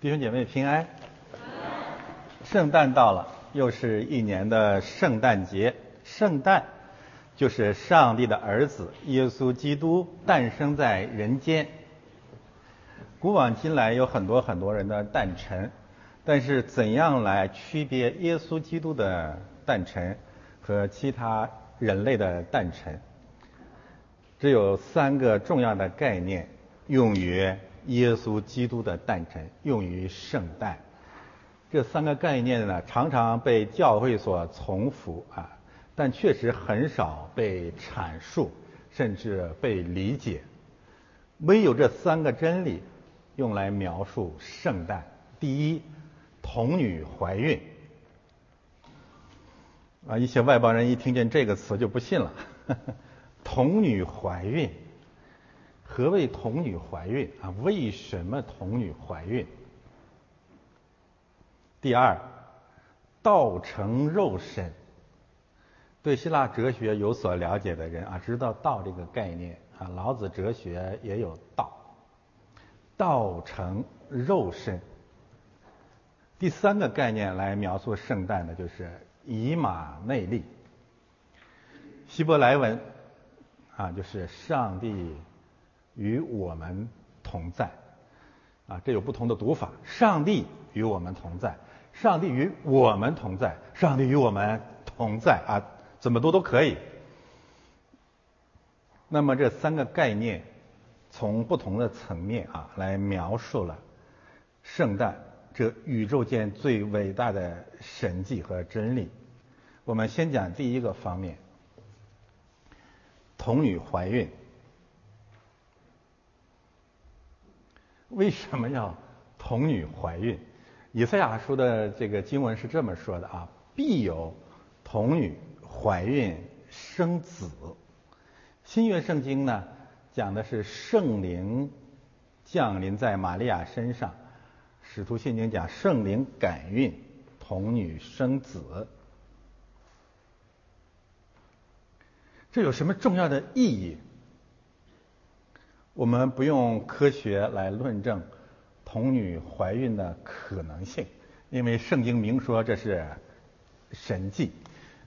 弟兄姐妹平安。圣诞到了，又是一年的圣诞节。圣诞就是上帝的儿子耶稣基督诞生在人间。古往今来有很多很多人的诞辰，但是怎样来区别耶稣基督的诞辰和其他人类的诞辰？只有三个重要的概念用于。耶稣基督的诞辰用于圣诞，这三个概念呢，常常被教会所重复啊，但确实很少被阐述，甚至被理解。唯有这三个真理用来描述圣诞：第一，童女怀孕。啊，一些外邦人一听见这个词就不信了，童女怀孕。何谓童女怀孕啊？为什么童女怀孕？第二，道成肉身。对希腊哲学有所了解的人啊，知道道这个概念啊。老子哲学也有道，道成肉身。第三个概念来描述圣诞的，就是以马内利。希伯来文啊，就是上帝。与我们同在，啊，这有不同的读法。上帝与我们同在，上帝与我们同在，上帝与我们同在啊，怎么读都可以。那么这三个概念，从不同的层面啊来描述了圣诞这宇宙间最伟大的神迹和真理。我们先讲第一个方面，童女怀孕。为什么要童女怀孕？以赛亚书的这个经文是这么说的啊：必有童女怀孕生子。新约圣经呢讲的是圣灵降临在玛利亚身上，使徒信经讲圣灵感孕，童女生子。这有什么重要的意义？我们不用科学来论证童女怀孕的可能性，因为圣经明说这是神迹。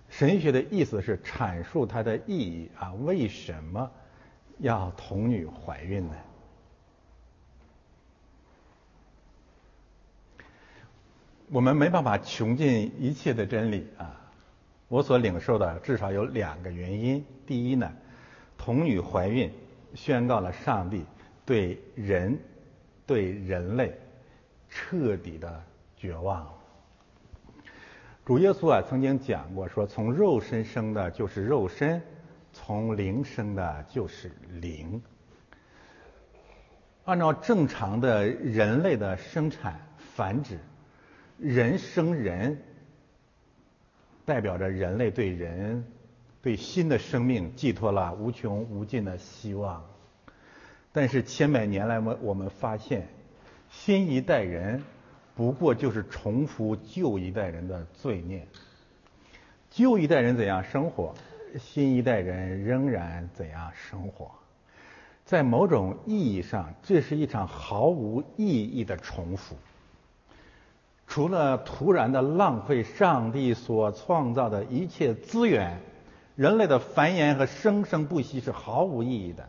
神学的意思是阐述它的意义啊，为什么要童女怀孕呢？我们没办法穷尽一切的真理啊。我所领受的至少有两个原因：第一呢，童女怀孕。宣告了上帝对人、对人类彻底的绝望。主耶稣啊曾经讲过，说从肉身生的就是肉身，从灵生的就是灵。按照正常的人类的生产繁殖，人生人，代表着人类对人。对新的生命寄托了无穷无尽的希望，但是千百年来，我我们发现，新一代人不过就是重复旧一代人的罪孽。旧一代人怎样生活，新一代人仍然怎样生活。在某种意义上，这是一场毫无意义的重复。除了突然的浪费上帝所创造的一切资源。人类的繁衍和生生不息是毫无意义的。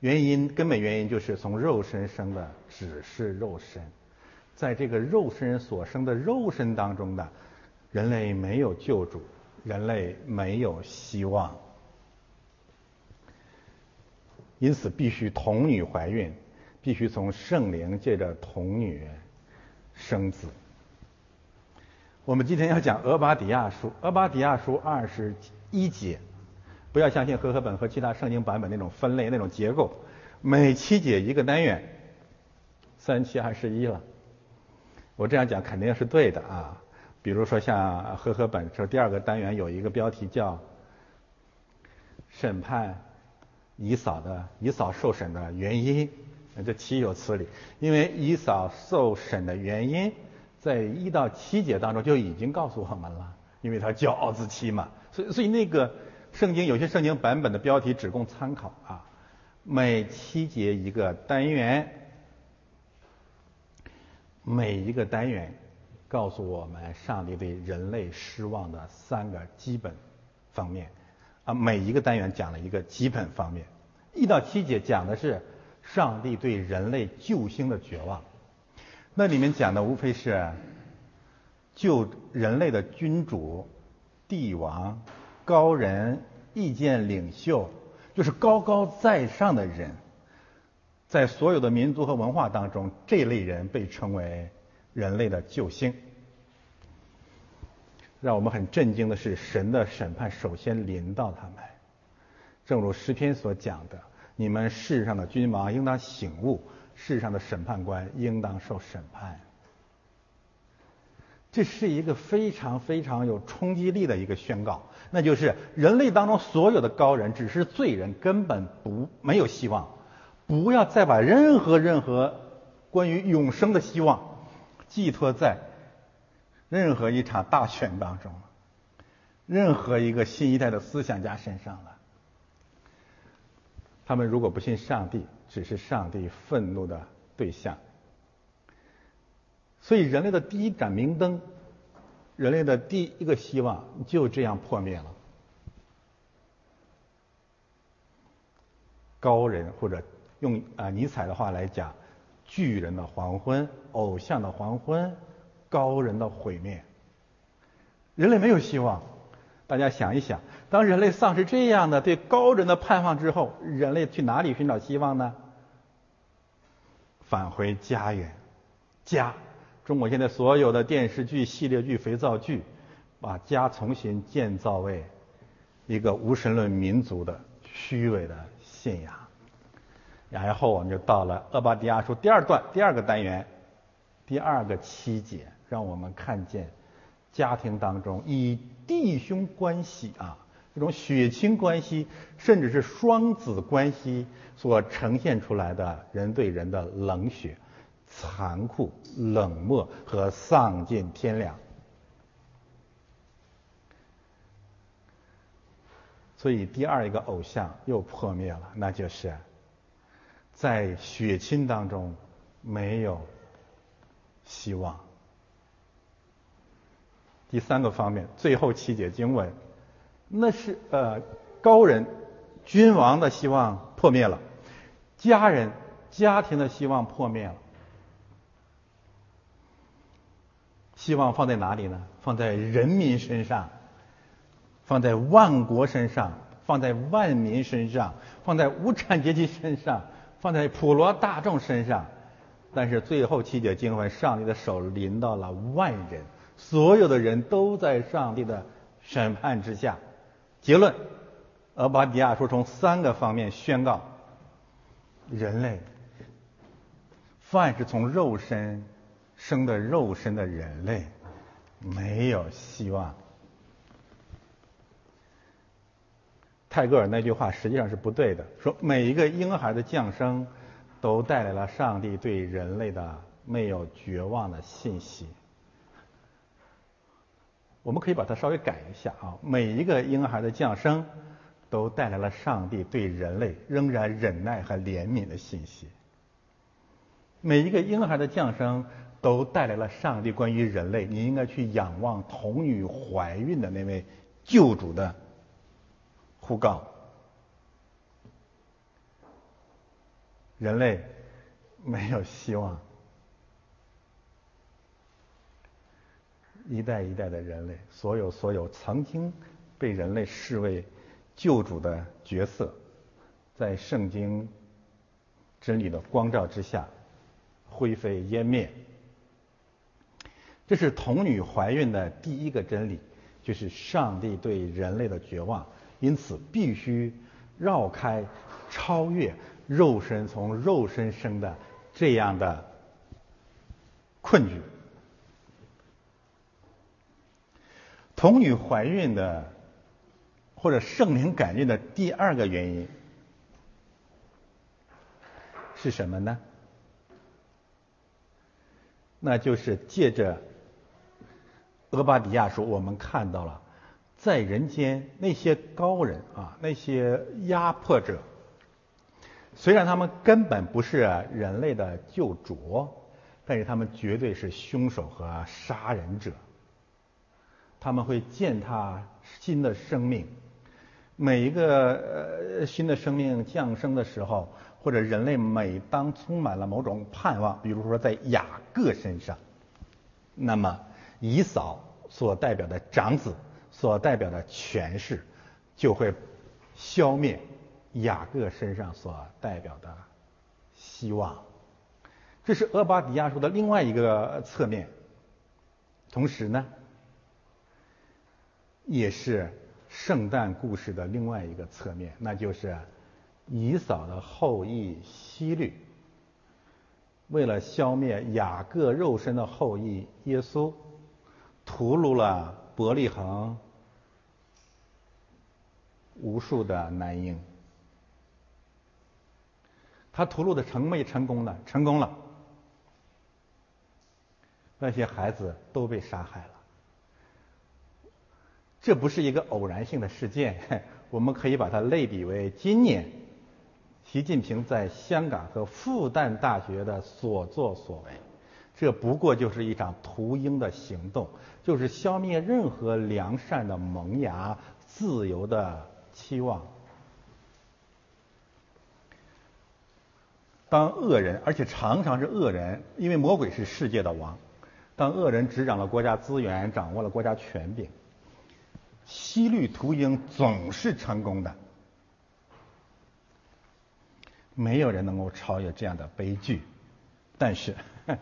原因根本原因就是从肉身生的只是肉身，在这个肉身所生的肉身当中的，人类没有救主，人类没有希望，因此必须童女怀孕，必须从圣灵借着童女生子。我们今天要讲《俄巴底亚书》，《俄巴底亚书》二十一节，不要相信和合本和其他圣经版本那种分类、那种结构，每七节一个单元，三七二十一了。我这样讲肯定是对的啊。比如说像和合本说第二个单元有一个标题叫“审判以扫的以扫受审的原因”，这岂有此理？因为以扫受审的原因。在一到七节当中就已经告诉我们了，因为他骄傲自欺嘛，所以所以那个圣经有些圣经版本的标题只供参考啊，每七节一个单元，每一个单元告诉我们上帝对人类失望的三个基本方面，啊，每一个单元讲了一个基本方面。一到七节讲的是上帝对人类救星的绝望，那里面讲的无非是救人类的君主、帝王、高人、意见领袖，就是高高在上的人，在所有的民族和文化当中，这类人被称为人类的救星。让我们很震惊的是，神的审判首先临到他们，正如诗篇所讲的。你们世上的君王应当醒悟，世上的审判官应当受审判。这是一个非常非常有冲击力的一个宣告，那就是人类当中所有的高人只是罪人，根本不没有希望。不要再把任何任何关于永生的希望寄托在任何一场大选当中，任何一个新一代的思想家身上了。他们如果不信上帝，只是上帝愤怒的对象。所以，人类的第一盏明灯，人类的第一个希望就这样破灭了。高人或者用啊尼采的话来讲，巨人的黄昏，偶像的黄昏，高人的毁灭，人类没有希望。大家想一想，当人类丧失这样的对高人的盼望之后，人类去哪里寻找希望呢？返回家园，家。中国现在所有的电视剧、系列剧、肥皂剧，把家重新建造为一个无神论民族的虚伪的信仰。然后我们就到了《厄巴迪亚书》第二段第二个单元，第二个七节，让我们看见家庭当中以。弟兄关系啊，这种血亲关系，甚至是双子关系所呈现出来的人对人的冷血、残酷、冷漠和丧尽天良。所以第二一个偶像又破灭了，那就是在血亲当中没有希望。第三个方面，最后七节经文，那是呃高人、君王的希望破灭了，家人、家庭的希望破灭了，希望放在哪里呢？放在人民身上，放在万国身上，放在万民身上，放在无产阶级身上，放在普罗大众身上。但是最后七节经文，上帝的手临到了万人。所有的人都在上帝的审判之下。结论：俄巴底亚说从三个方面宣告：人类，凡是从肉身生的肉身的人类，没有希望。泰戈尔那句话实际上是不对的，说每一个婴孩的降生都带来了上帝对人类的没有绝望的信息。我们可以把它稍微改一下啊，每一个婴孩的降生都带来了上帝对人类仍然忍耐和怜悯的信息。每一个婴孩的降生都带来了上帝关于人类你应该去仰望童女怀孕的那位救主的呼告。人类没有希望。一代一代的人类，所有所有曾经被人类视为救主的角色，在圣经真理的光照之下灰飞烟灭。这是童女怀孕的第一个真理，就是上帝对人类的绝望，因此必须绕开、超越肉身从肉身生的这样的困局。童女怀孕的，或者圣灵感孕的第二个原因是什么呢？那就是借着俄巴底亚书，我们看到了在人间那些高人啊，那些压迫者，虽然他们根本不是人类的救主，但是他们绝对是凶手和杀人者。他们会践踏新的生命。每一个呃新的生命降生的时候，或者人类每当充满了某种盼望，比如说在雅各身上，那么以扫所代表的长子所代表的权势，就会消灭雅各身上所代表的希望。这是俄巴底亚书的另外一个侧面，同时呢，也是。圣诞故事的另外一个侧面，那就是以扫的后裔希律，为了消灭雅各肉身的后裔耶稣，屠戮了伯利恒无数的男婴。他屠戮的成没成功呢？成功了，那些孩子都被杀害了。这不是一个偶然性的事件，我们可以把它类比为今年习近平在香港和复旦大学的所作所为。这不过就是一场屠鹰的行动，就是消灭任何良善的萌芽、自由的期望。当恶人，而且常常是恶人，因为魔鬼是世界的王。当恶人执掌了国家资源，掌握了国家权柄。西律屠鹰总是成功的，没有人能够超越这样的悲剧。但是，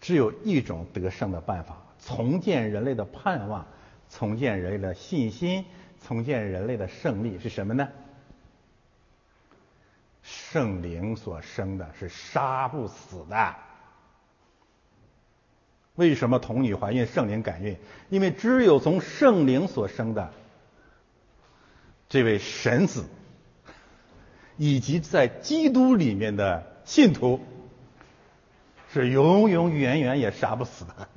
只有一种得胜的办法，重建人类的盼望，重建人类的信心，重建人类的胜利是什么呢？圣灵所生的是杀不死的。为什么童女怀孕，圣灵感孕？因为只有从圣灵所生的这位神子，以及在基督里面的信徒，是永永远远也杀不死的。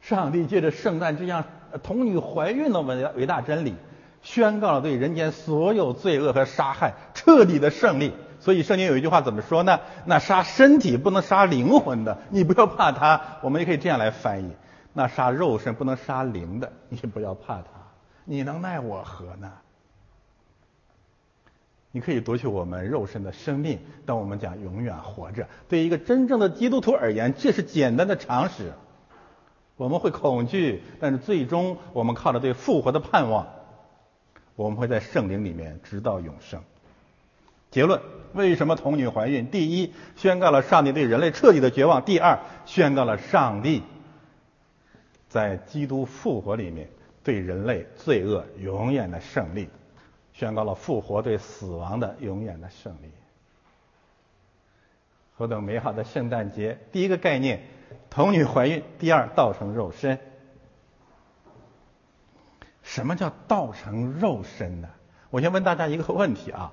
上帝借着圣诞这样童女怀孕的伟大伟大真理，宣告了对人间所有罪恶和杀害彻底的胜利。所以圣经有一句话怎么说呢？那杀身体不能杀灵魂的，你不要怕他。我们也可以这样来翻译：那杀肉身不能杀灵的，你不要怕他。你能奈我何呢？你可以夺去我们肉身的生命，但我们讲永远活着。对一个真正的基督徒而言，这是简单的常识。我们会恐惧，但是最终我们靠着对复活的盼望，我们会在圣灵里面直到永生。结论。为什么童女怀孕？第一，宣告了上帝对人类彻底的绝望；第二，宣告了上帝在基督复活里面对人类罪恶永远的胜利，宣告了复活对死亡的永远的胜利。何等美好的圣诞节！第一个概念，童女怀孕；第二，道成肉身。什么叫道成肉身呢？我先问大家一个问题啊。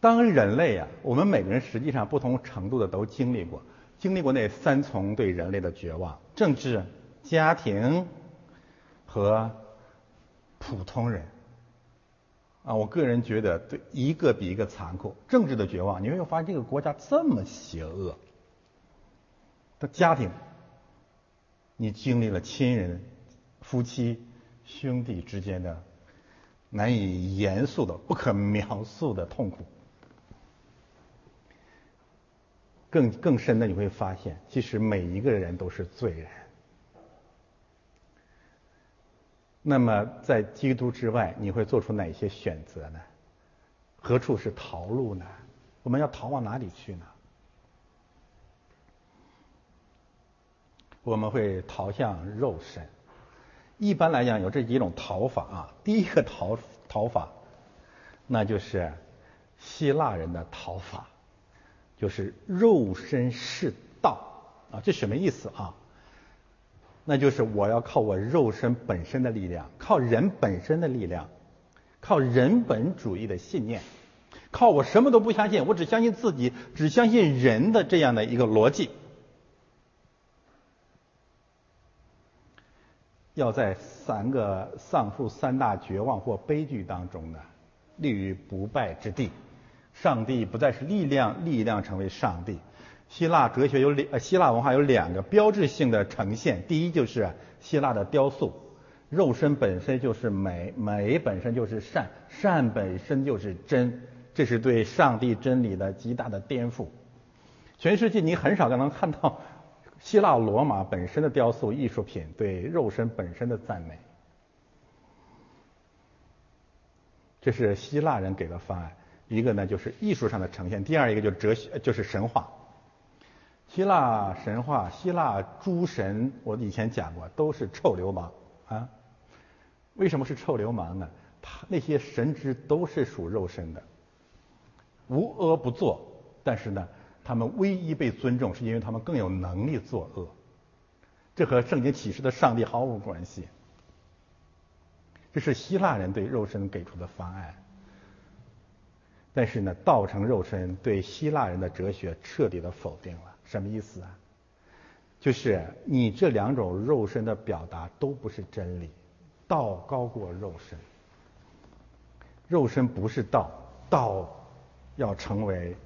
当人类啊，我们每个人实际上不同程度的都经历过，经历过那三重对人类的绝望：政治、家庭和普通人。啊，我个人觉得，对一个比一个残酷。政治的绝望，你会发现这个国家这么邪恶。的家庭，你经历了亲人、夫妻、兄弟之间的难以言述的、不可描述的痛苦。更更深的，你会发现，其实每一个人都是罪人。那么，在基督之外，你会做出哪些选择呢？何处是逃路呢？我们要逃往哪里去呢？我们会逃向肉身。一般来讲，有这几种逃法啊。第一个逃逃法，那就是希腊人的逃法。就是肉身是道啊，这什么意思啊？那就是我要靠我肉身本身的力量，靠人本身的力量，靠人本主义的信念，靠我什么都不相信，我只相信自己，只相信人的这样的一个逻辑，要在三个上述三大绝望或悲剧当中呢，立于不败之地。上帝不再是力量，力量成为上帝。希腊哲学有两，希腊文化有两个标志性的呈现。第一就是希腊的雕塑，肉身本身就是美，美本身就是善，善本身就是真，这是对上帝真理的极大的颠覆。全世界你很少能看到希腊罗马本身的雕塑艺术品对肉身本身的赞美。这是希腊人给的方案，一个呢就是艺术上的呈现，第二一个就是哲学，就是神话。希腊神话，希腊诸神，我以前讲过，都是臭流氓啊。为什么是臭流氓呢？他那些神祗都是属肉身的，无恶不作。但是呢，他们唯一被尊重，是因为他们更有能力作恶。这和圣经启示的上帝毫无关系。这是希腊人对肉身给出的方案。但是呢，道成肉身对希腊人的哲学彻底的否定了。什么意思啊？就是你这两种肉身的表达都不是真理，道高过肉身，肉身不是道，道要成为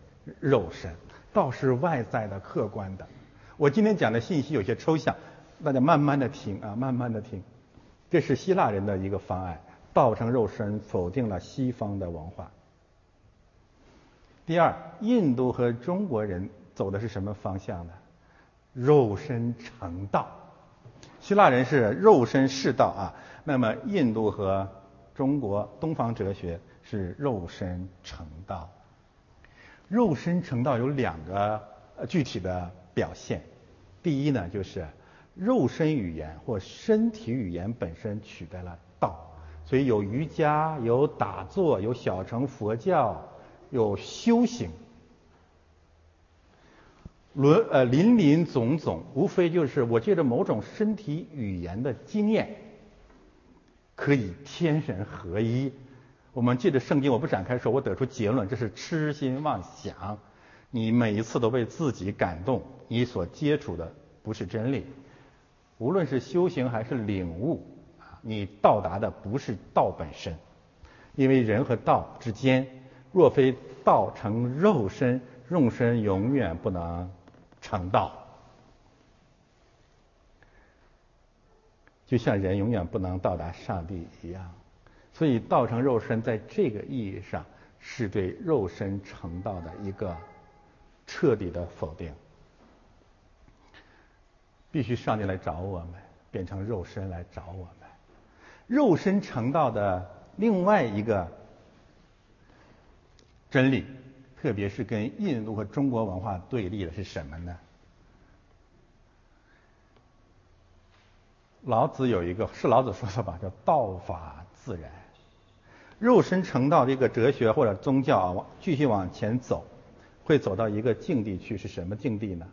肉身，道是外在的、客观的。我今天讲的信息有些抽象，大家慢慢的听啊，慢慢的听。这是希腊人的一个方案，道成肉身否定了西方的文化。第二，印度和中国人。走的是什么方向呢？肉身成道。希腊人是肉身是道啊，那么印度和中国东方哲学是肉身成道。肉身成道有两个具体的表现。第一呢，就是肉身语言或身体语言本身取代了道，所以有瑜伽、有打坐、有小乘佛教、有修行。轮呃林林总总，无非就是我借着某种身体语言的经验，可以天人合一。我们借着圣经，我不展开说，我得出结论，这是痴心妄想。你每一次都被自己感动，你所接触的不是真理。无论是修行还是领悟，啊，你到达的不是道本身。因为人和道之间，若非道成肉身，肉身永远不能。成道，就像人永远不能到达上帝一样，所以道成肉身在这个意义上是对肉身成道的一个彻底的否定。必须上帝来找我们，变成肉身来找我们。肉身成道的另外一个真理。特别是跟印度和中国文化对立的是什么呢？老子有一个是老子说的吧，叫“道法自然”。肉身成道这个哲学或者宗教啊，继续往前走，会走到一个境地去，是什么境地呢？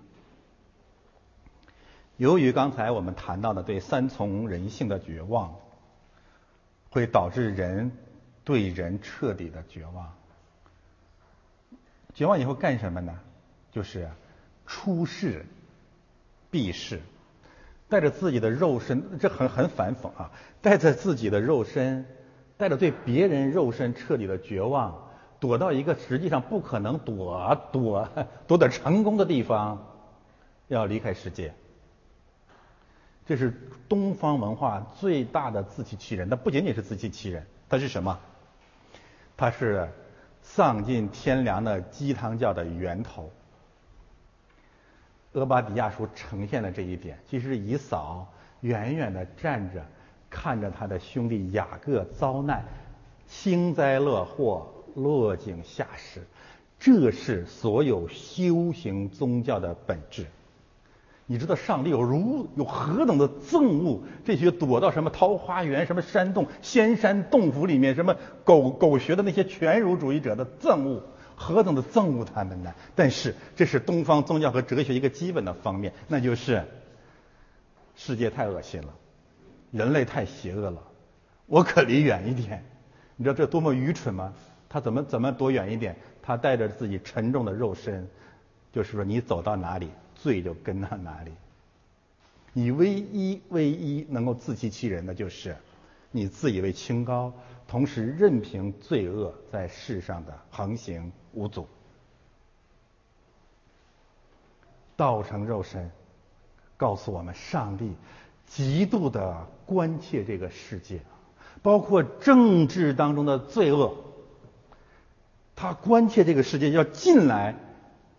由于刚才我们谈到的对三从人性的绝望，会导致人对人彻底的绝望。绝望以后干什么呢？就是出世避世，带着自己的肉身，这很很反讽啊！带着自己的肉身，带着对别人肉身彻底的绝望，躲到一个实际上不可能躲躲躲得成功的地方，要离开世界。这是东方文化最大的自欺欺人。它不仅仅是自欺欺人，它是什么？它是。丧尽天良的鸡汤教的源头，俄巴底亚书呈现了这一点。其实以扫远远的站着，看着他的兄弟雅各遭难，幸灾乐祸，落井下石，这是所有修行宗教的本质。你知道上帝有如有何等的憎恶这些躲到什么桃花源、什么山洞、仙山洞府里面、什么狗狗学的那些全儒主义者的憎恶，何等的憎恶他们呢？但是这是东方宗教和哲学一个基本的方面，那就是世界太恶心了，人类太邪恶了，我可离远一点。你知道这多么愚蠢吗？他怎么怎么躲远一点？他带着自己沉重的肉身，就是说你走到哪里。罪就跟到哪里。你唯一唯一能够自欺欺人的就是，你自以为清高，同时任凭罪恶在世上的横行无阻。道成肉身，告诉我们上帝极度的关切这个世界，包括政治当中的罪恶。他关切这个世界要进来，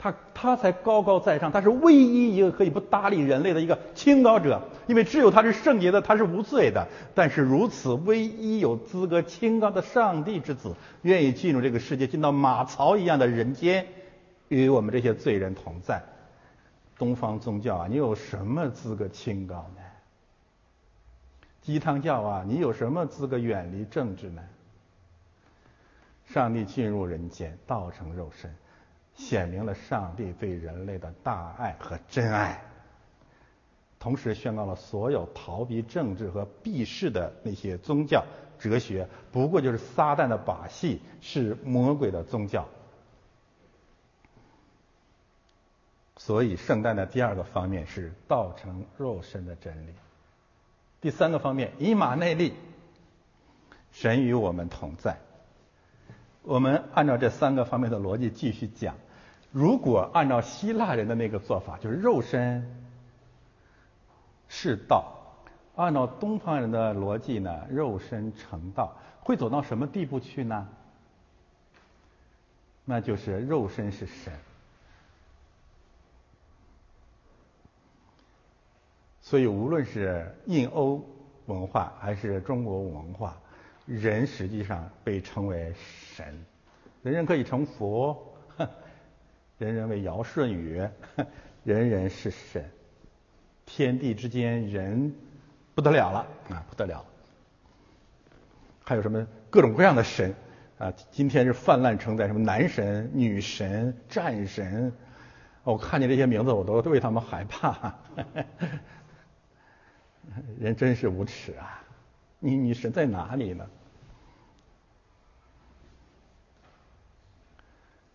他他才高高在上，他是唯一一个可以不搭理人类的一个清高者，因为只有他是圣洁的，他是无罪的。但是如此唯一有资格清高的上帝之子，愿意进入这个世界，进到马槽一样的人间，与我们这些罪人同在。东方宗教啊，你有什么资格清高呢？鸡汤教啊，你有什么资格远离政治呢？上帝进入人间，道成肉身，显明了上帝对人类的大爱和真爱，同时宣告了所有逃避政治和避世的那些宗教哲学，不过就是撒旦的把戏，是魔鬼的宗教。所以，圣诞的第二个方面是道成肉身的真理。第三个方面，以马内利，神与我们同在。我们按照这三个方面的逻辑继续讲。如果按照希腊人的那个做法，就是肉身是道；按照东方人的逻辑呢，肉身成道，会走到什么地步去呢？那就是肉身是神。所以，无论是印欧文化还是中国文化。人实际上被称为神，人人可以成佛，人人为尧舜禹，人人是神，天地之间人不得了了啊，不得了！还有什么各种各样的神啊？今天是泛滥成灾，什么男神、女神、战神，我看见这些名字，我都为他们害怕。人真是无耻啊！你你神在哪里呢？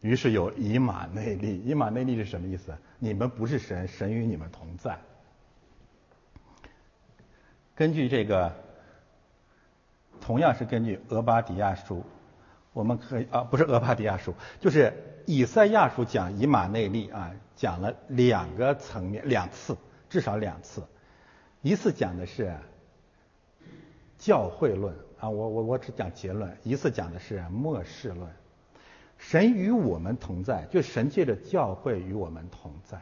于是有以马内利，以马内利是什么意思？你们不是神，神与你们同在。根据这个，同样是根据俄巴底亚书，我们可以啊，不是俄巴底亚书，就是以赛亚书讲以马内利啊，讲了两个层面，两次，至少两次。一次讲的是。教会论啊，我我我只讲结论。一次讲的是末世论，神与我们同在，就神借着教会与我们同在。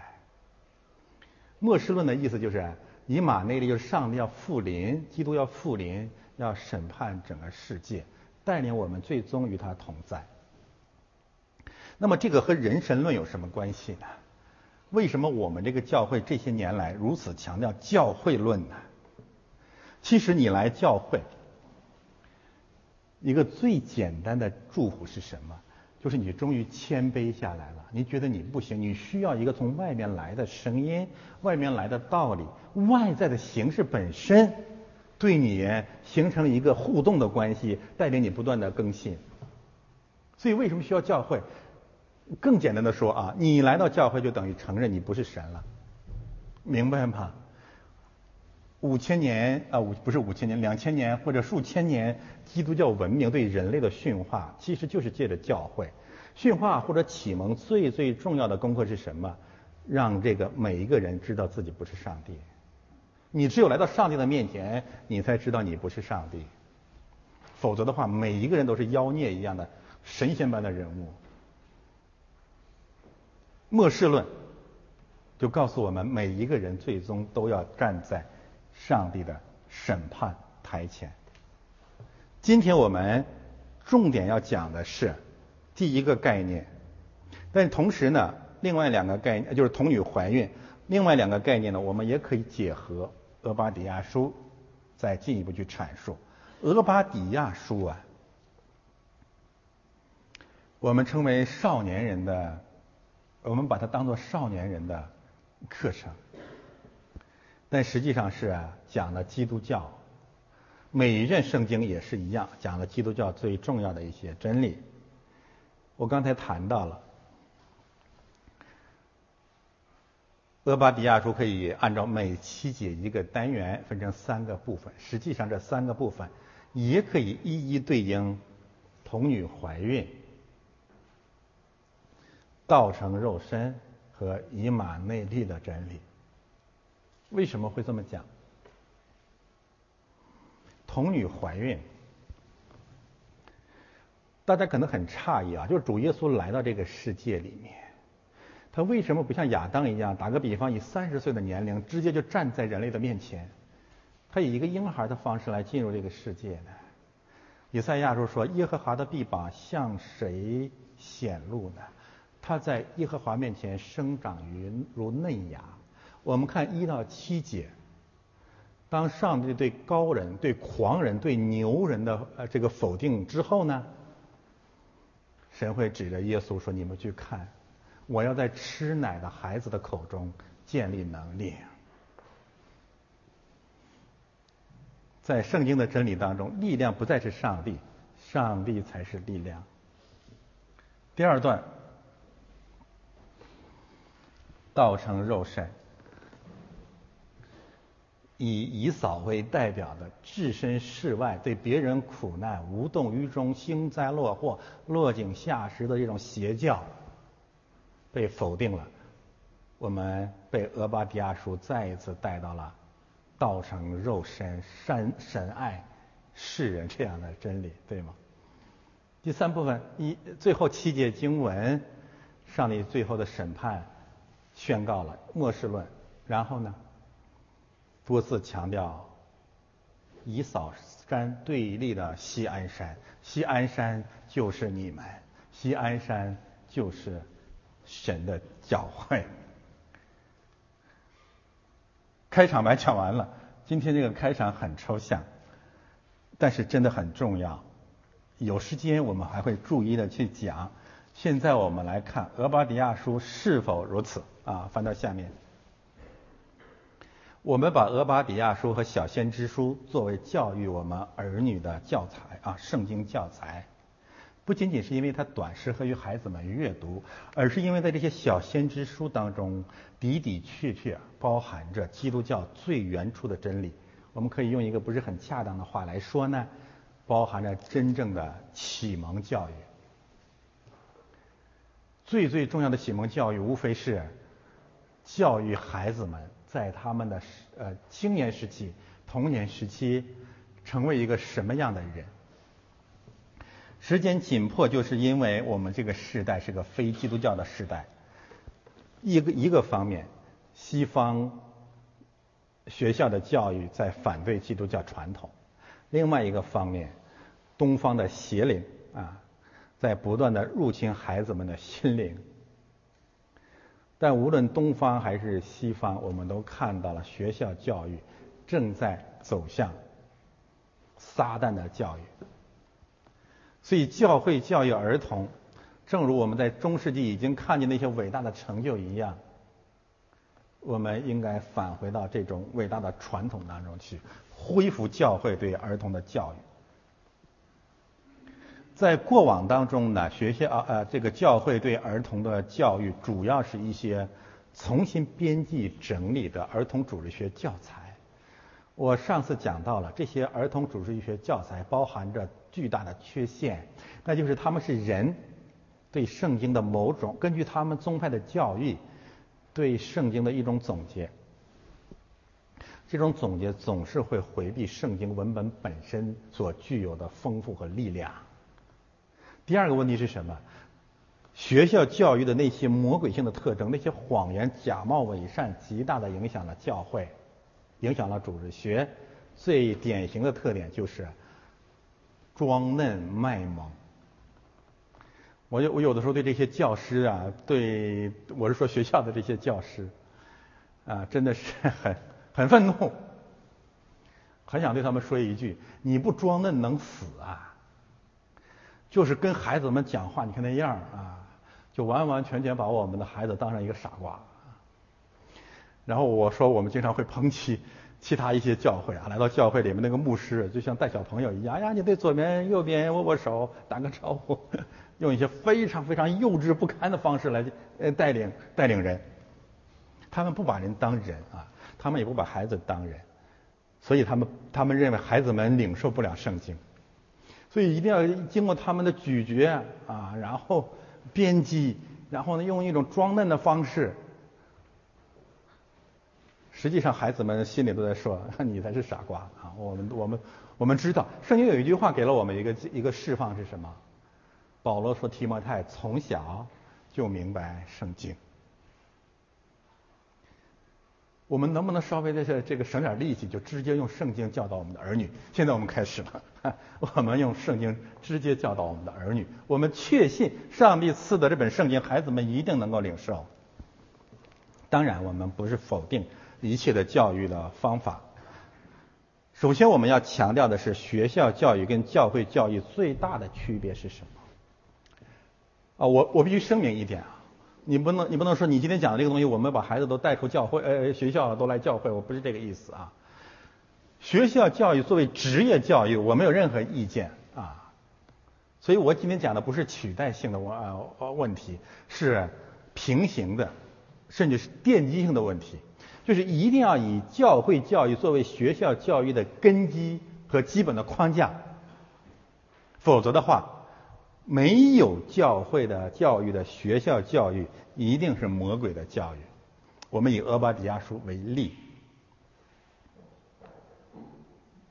末世论的意思就是以马内利，就是上帝要复临，基督要复临，要审判整个世界，带领我们最终与他同在。那么这个和人神论有什么关系呢？为什么我们这个教会这些年来如此强调教会论呢？其实你来教会，一个最简单的祝福是什么？就是你终于谦卑下来了。你觉得你不行，你需要一个从外面来的声音，外面来的道理，外在的形式本身对你形成了一个互动的关系，带领你不断的更新。所以为什么需要教会？更简单的说啊，你来到教会就等于承认你不是神了，明白吗？五千年啊，五不是五千年，两千年或者数千年，基督教文明对人类的驯化，其实就是借着教会驯化或者启蒙。最最重要的功课是什么？让这个每一个人知道自己不是上帝。你只有来到上帝的面前，你才知道你不是上帝。否则的话，每一个人都是妖孽一样的神仙般的人物。末世论就告诉我们，每一个人最终都要站在。上帝的审判台前。今天我们重点要讲的是第一个概念，但同时呢，另外两个概念就是童女怀孕，另外两个概念呢，我们也可以结合俄巴底亚书再进一步去阐述。俄巴底亚书啊，我们称为少年人的，我们把它当做少年人的课程。但实际上是讲了基督教，每一卷圣经也是一样，讲了基督教最重要的一些真理。我刚才谈到了，俄巴底亚书可以按照每七节一个单元分成三个部分，实际上这三个部分也可以一一对应童女怀孕、道成肉身和以马内利的真理。为什么会这么讲？童女怀孕，大家可能很诧异啊，就是主耶稣来到这个世界里面，他为什么不像亚当一样，打个比方，以三十岁的年龄直接就站在人类的面前？他以一个婴孩的方式来进入这个世界呢？以赛亚书说：“耶和华的臂膀向谁显露呢？他在耶和华面前生长于如嫩芽。”我们看一到七节。当上帝对高人、对狂人、对牛人的呃这个否定之后呢，神会指着耶稣说：“你们去看，我要在吃奶的孩子的口中建立能力。”在圣经的真理当中，力量不再是上帝，上帝才是力量。第二段，道成肉身。以以扫为代表的置身事外、对别人苦难无动于衷、幸灾乐祸、落井下石的这种邪教被否定了，我们被俄巴底亚书再一次带到了道成肉身、神神爱世人这样的真理，对吗？第三部分一最后七节经文，上帝最后的审判宣告了末世论，然后呢？多次强调，以扫山对立的西安山，西安山就是你们，西安山就是神的教会。开场白讲完了，今天这个开场很抽象，但是真的很重要。有时间我们还会注意的去讲。现在我们来看《俄巴底亚书》是否如此啊？翻到下面。我们把《俄巴底亚书》和《小先知书》作为教育我们儿女的教材啊，圣经教材，不仅仅是因为它短，适合于孩子们阅读，而是因为在这些小先知书当中的的确确包含着基督教最原初的真理。我们可以用一个不是很恰当的话来说呢，包含着真正的启蒙教育。最最重要的启蒙教育，无非是教育孩子们。在他们的呃青年时期、童年时期，成为一个什么样的人？时间紧迫，就是因为我们这个时代是个非基督教的时代。一个一个方面，西方学校的教育在反对基督教传统；另外一个方面，东方的邪灵啊，在不断的入侵孩子们的心灵。但无论东方还是西方，我们都看到了学校教育正在走向撒旦的教育。所以，教会教育儿童，正如我们在中世纪已经看见那些伟大的成就一样，我们应该返回到这种伟大的传统当中去，恢复教会对儿童的教育。在过往当中呢，学校呃这个教会对儿童的教育，主要是一些重新编辑整理的儿童主日学教材。我上次讲到了，这些儿童主日学教材包含着巨大的缺陷，那就是他们是人对圣经的某种根据他们宗派的教育对圣经的一种总结。这种总结总是会回避圣经文本本身所具有的丰富和力量。第二个问题是什么？学校教育的那些魔鬼性的特征，那些谎言、假冒伪善，极大的影响了教会，影响了主日学。最典型的特点就是装嫩卖萌。我有我有的时候对这些教师啊，对我是说学校的这些教师啊，真的是很 很愤怒，很想对他们说一句：你不装嫩能死啊！就是跟孩子们讲话，你看那样啊，就完完全全把我们的孩子当成一个傻瓜。然后我说，我们经常会抨击其他一些教会啊，来到教会里面那个牧师，就像带小朋友一样，哎呀，你对左边、右边握握手，打个招呼，用一些非常非常幼稚不堪的方式来呃带领带领人。他们不把人当人啊，他们也不把孩子当人。所以他们他们认为孩子们领受不了圣经，所以一定要经过他们的咀嚼啊，然后编辑，然后呢用一种装嫩的方式。实际上，孩子们心里都在说：“ 你才是傻瓜啊！”我们我们我们知道，圣经有一句话给了我们一个一个释放是什么？保罗说：“提摩太从小就明白圣经。”我们能不能稍微的这这个省点力气，就直接用圣经教导我们的儿女？现在我们开始了，我们用圣经直接教导我们的儿女。我们确信上帝赐的这本圣经，孩子们一定能够领受。当然，我们不是否定一切的教育的方法。首先，我们要强调的是，学校教育跟教会教育最大的区别是什么？啊，我我必须声明一点啊。你不能，你不能说你今天讲的这个东西，我们把孩子都带出教会，呃，学校都来教会，我不是这个意思啊。学校教育作为职业教育，我没有任何意见啊。所以我今天讲的不是取代性的问呃问题，是平行的，甚至是奠基性的问题，就是一定要以教会教育作为学校教育的根基和基本的框架，否则的话。没有教会的教育的学校教育一定是魔鬼的教育。我们以俄巴底亚书为例，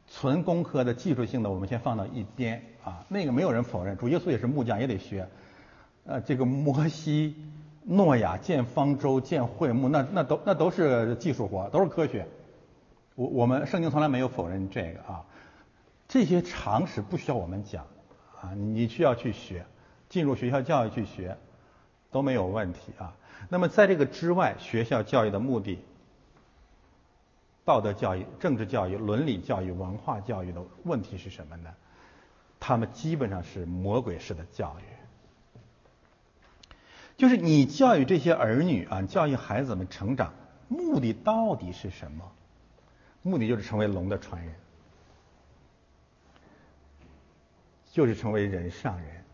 纯工科的技术性的我们先放到一边啊，那个没有人否认，主耶稣也是木匠，也得学。呃，这个摩西、诺亚建方舟、建会幕，那那都那都是技术活，都是科学。我我们圣经从来没有否认这个啊，这些常识不需要我们讲。啊，你需要去学，进入学校教育去学，都没有问题啊。那么在这个之外，学校教育的目的，道德教育、政治教育、伦理教育、文化教育的问题是什么呢？他们基本上是魔鬼式的教育，就是你教育这些儿女啊，教育孩子们成长，目的到底是什么？目的就是成为龙的传人。就是成为人上人。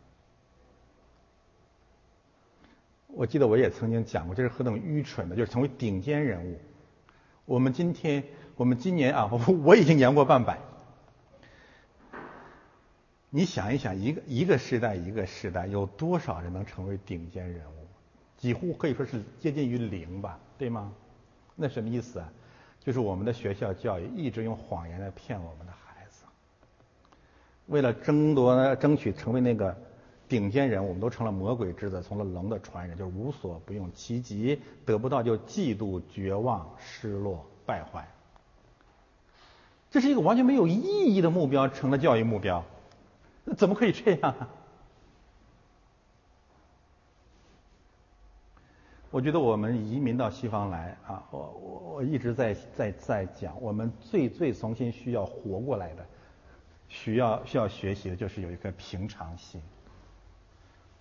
我记得我也曾经讲过，这是何等愚蠢的，就是成为顶尖人物。我们今天，我们今年啊，我已经年过半百。你想一想，一个一个时代一个时代，有多少人能成为顶尖人物？几乎可以说是接近于零吧，对吗？那什么意思啊？就是我们的学校教育一直用谎言来骗我们的为了争夺、争取成为那个顶尖人，我们都成了魔鬼之子，成了龙的传人，就是无所不用其极，得不到就嫉妒、绝望、失落、败坏。这是一个完全没有意义的目标，成了教育目标，那怎么可以这样？我觉得我们移民到西方来啊，我我我一直在在在讲，我们最最重新需要活过来的。需要需要学习的就是有一颗平常心。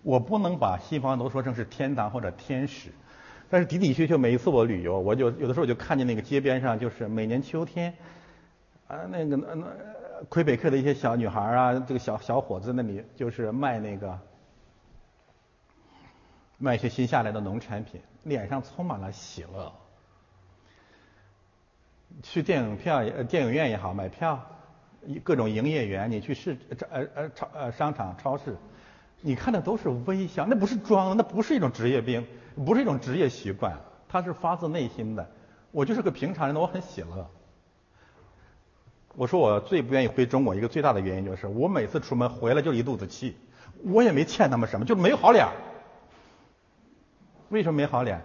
我不能把西方都说成是天堂或者天使，但是的的确确，每一次我旅游，我就有的时候我就看见那个街边上，就是每年秋天，啊，那个那那魁北克的一些小女孩啊，这个小小伙子那里就是卖那个卖一些新下来的农产品，脸上充满了喜乐。去电影票呃电影院也好，买票。一各种营业员，你去市呃呃超呃商场超市，你看的都是微笑，那不是装，那不是一种职业病，不是一种职业习惯，他是发自内心的。我就是个平常人，我很喜乐。我说我最不愿意回中国，一个最大的原因就是我每次出门回来就一肚子气，我也没欠他们什么，就没好脸。为什么没好脸？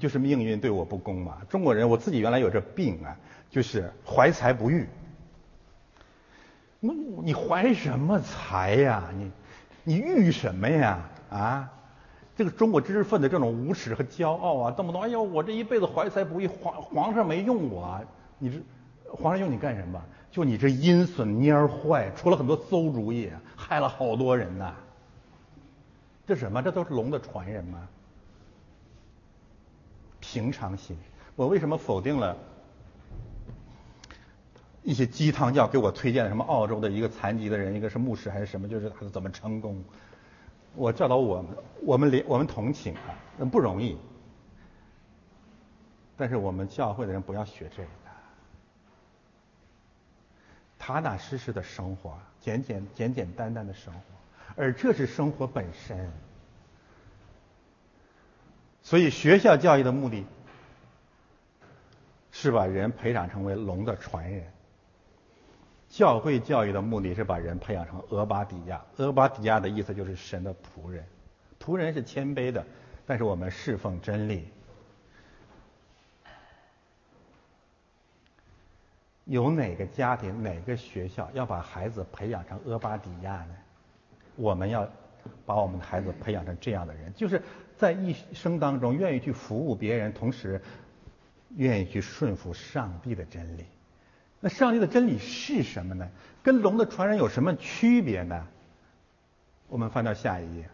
就是命运对我不公嘛。中国人，我自己原来有这病啊，就是怀才不遇。那你怀什么才呀？你你育什么呀？啊，这个中国知识分子这种无耻和骄傲啊，动不动哎呦我这一辈子怀才不遇，皇皇上没用我，你这皇上用你干什么？就你这阴损蔫坏，出了很多馊主意，害了好多人呐。这什么？这都是龙的传人吗？平常心，我为什么否定了？一些鸡汤教给我推荐什么澳洲的一个残疾的人，一个是牧师还是什么，就是他怎么成功。我教导我们，我们连我们同情啊，那不容易。但是我们教会的人不要学这个。踏踏实实的生活，简简简简单单的生活，而这是生活本身。所以学校教育的目的，是把人培养成为龙的传人；教会教育的目的是把人培养成俄巴底亚。俄巴底亚的意思就是神的仆人，仆人是谦卑的，但是我们侍奉真理。有哪个家庭、哪个学校要把孩子培养成阿巴底亚呢？我们要把我们的孩子培养成这样的人，就是在一生当中愿意去服务别人，同时愿意去顺服上帝的真理。那上帝的真理是什么呢？跟龙的传人有什么区别呢？我们翻到下一页，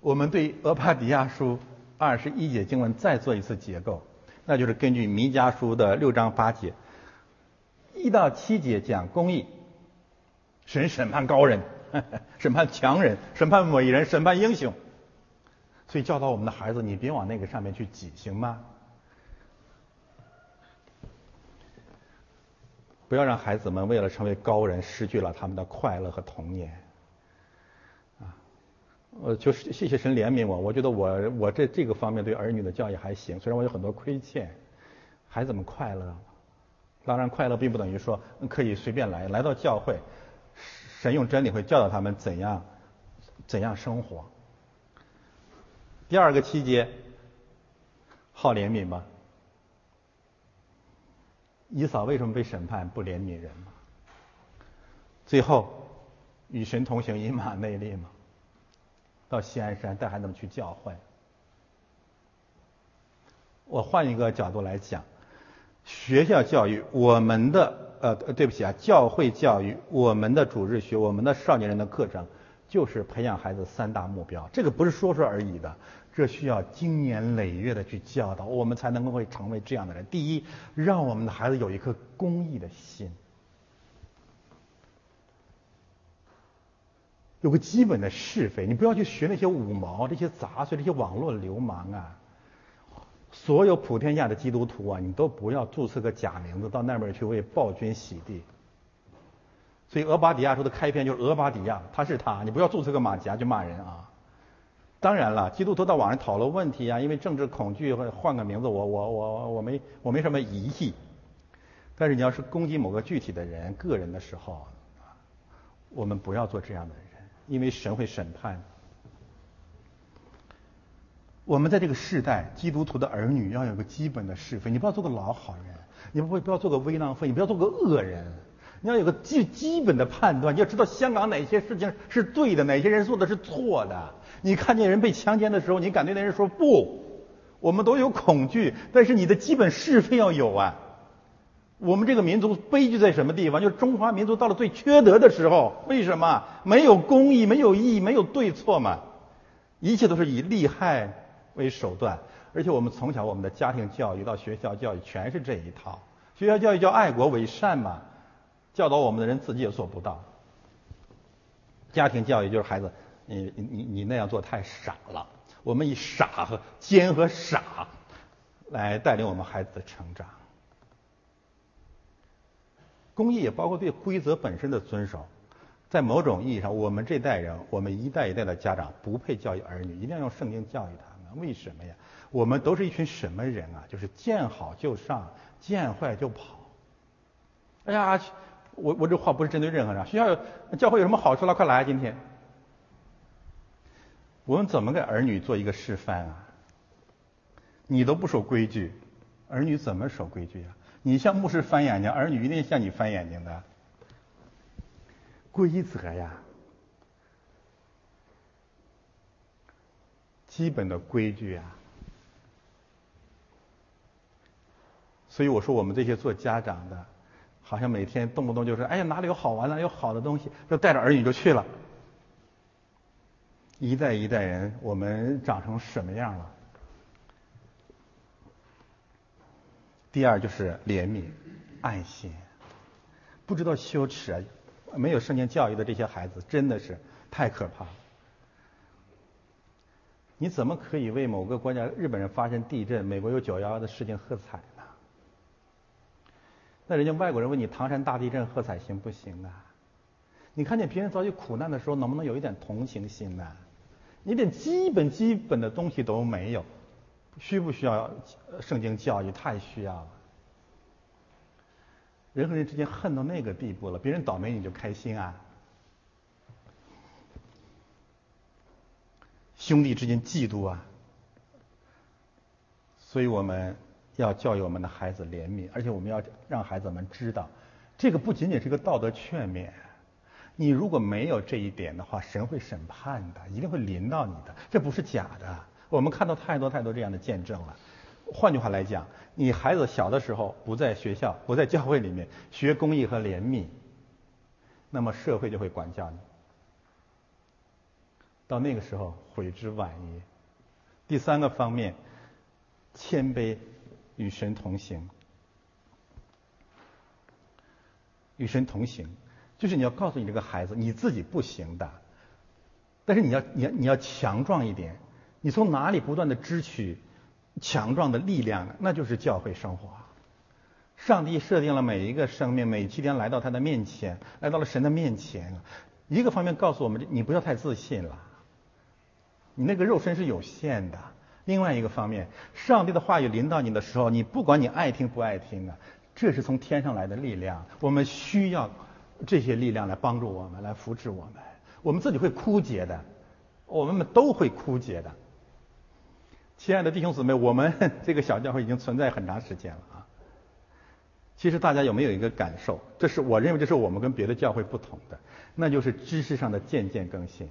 我们对俄巴底亚书二十一节经文再做一次结构。那就是根据弥迦书的六章八节，一到七节讲公义，神审判高人，审判强人，审判伟人，审判英雄。所以教导我们的孩子，你别往那个上面去挤，行吗？不要让孩子们为了成为高人，失去了他们的快乐和童年。呃，就是谢谢神怜悯我，我觉得我我这这个方面对儿女的教育还行，虽然我有很多亏欠，孩子们快乐，当然快乐并不等于说可以随便来，来到教会，神用真理会教导他们怎样怎样生活。第二个期节，好怜悯吗？以扫为什么被审判不怜悯人吗？最后与神同行，以马内利吗？到西安山带孩子们去教会。我换一个角度来讲，学校教育，我们的呃，对不起啊，教会教育，我们的主日学，我们的少年人的课程，就是培养孩子三大目标。这个不是说说而已的，这需要经年累月的去教导，我们才能够会成为这样的人。第一，让我们的孩子有一颗公益的心。有个基本的是非，你不要去学那些五毛、这些杂碎、这些网络流氓啊！所有普天下的基督徒啊，你都不要注册个假名字到那边去为暴君洗地。所以俄巴底亚说的开篇就是俄巴底亚，他是他，你不要注册个马甲就骂人啊！当然了，基督徒到网上讨论问题啊，因为政治恐惧或换个名字，我我我我没我没什么疑义。但是你要是攻击某个具体的人、个人的时候，我们不要做这样的人。因为神会审判我们，在这个世代，基督徒的儿女要有个基本的是非，你不要做个老好人，你不会不要做个微浪费，你不要做个恶人，你要有个基基本的判断，你要知道香港哪些事情是对的，哪些人做的是错的。你看见人被强奸的时候，你敢对那人说不？我们都有恐惧，但是你的基本是非要有啊。我们这个民族悲剧在什么地方？就是中华民族到了最缺德的时候。为什么？没有公义，没有义，没有对错嘛？一切都是以利害为手段。而且我们从小我们的家庭教育到学校教育全是这一套。学校教育叫爱国为善嘛，教导我们的人自己也做不到。家庭教育就是孩子，你你你那样做太傻了。我们以傻和奸和傻来带领我们孩子的成长。公益也包括对规则本身的遵守，在某种意义上，我们这代人，我们一代一代的家长不配教育儿女，一定要用圣经教育他们。为什么呀？我们都是一群什么人啊？就是见好就上，见坏就跑。哎呀，我我这话不是针对任何人。学校教会有什么好处了？快来今天。我们怎么给儿女做一个示范啊？你都不守规矩，儿女怎么守规矩啊？你向牧师翻眼睛，儿女一定向你翻眼睛的。规则呀，基本的规矩啊。所以我说，我们这些做家长的，好像每天动不动就是哎呀哪里有好玩的，有好的东西，就带着儿女就去了。一代一代人，我们长成什么样了？第二就是怜悯、爱心，不知道羞耻，没有圣经教育的这些孩子真的是太可怕了。你怎么可以为某个国家日本人发生地震，美国有九幺幺的事情喝彩？那人家外国人问你唐山大地震喝彩行不行啊？你看见别人遭遇苦难的时候，能不能有一点同情心呢？你连基本基本的东西都没有，需不需要圣经教育？太需要了。人和人之间恨到那个地步了，别人倒霉你就开心啊？兄弟之间嫉妒啊？所以我们要教育我们的孩子怜悯，而且我们要让孩子们知道，这个不仅仅是个道德劝勉。你如果没有这一点的话，神会审判的，一定会临到你的，这不是假的。我们看到太多太多这样的见证了。换句话来讲，你孩子小的时候不在学校、不在教会里面学公益和怜悯，那么社会就会管教你。到那个时候悔之晚矣。第三个方面，谦卑与神同行，与神同行。就是你要告诉你这个孩子，你自己不行的，但是你要你要你要强壮一点。你从哪里不断的支取强壮的力量呢？那就是教会生活。上帝设定了每一个生命，每七天来到他的面前，来到了神的面前。一个方面告诉我们，你不要太自信了，你那个肉身是有限的。另外一个方面，上帝的话语临到你的时候，你不管你爱听不爱听啊，这是从天上来的力量，我们需要。这些力量来帮助我们，来扶持我们。我们自己会枯竭的，我们都会枯竭的。亲爱的弟兄姊妹，我们这个小教会已经存在很长时间了啊。其实大家有没有一个感受？这是我认为这是我们跟别的教会不同的，那就是知识上的渐渐更新。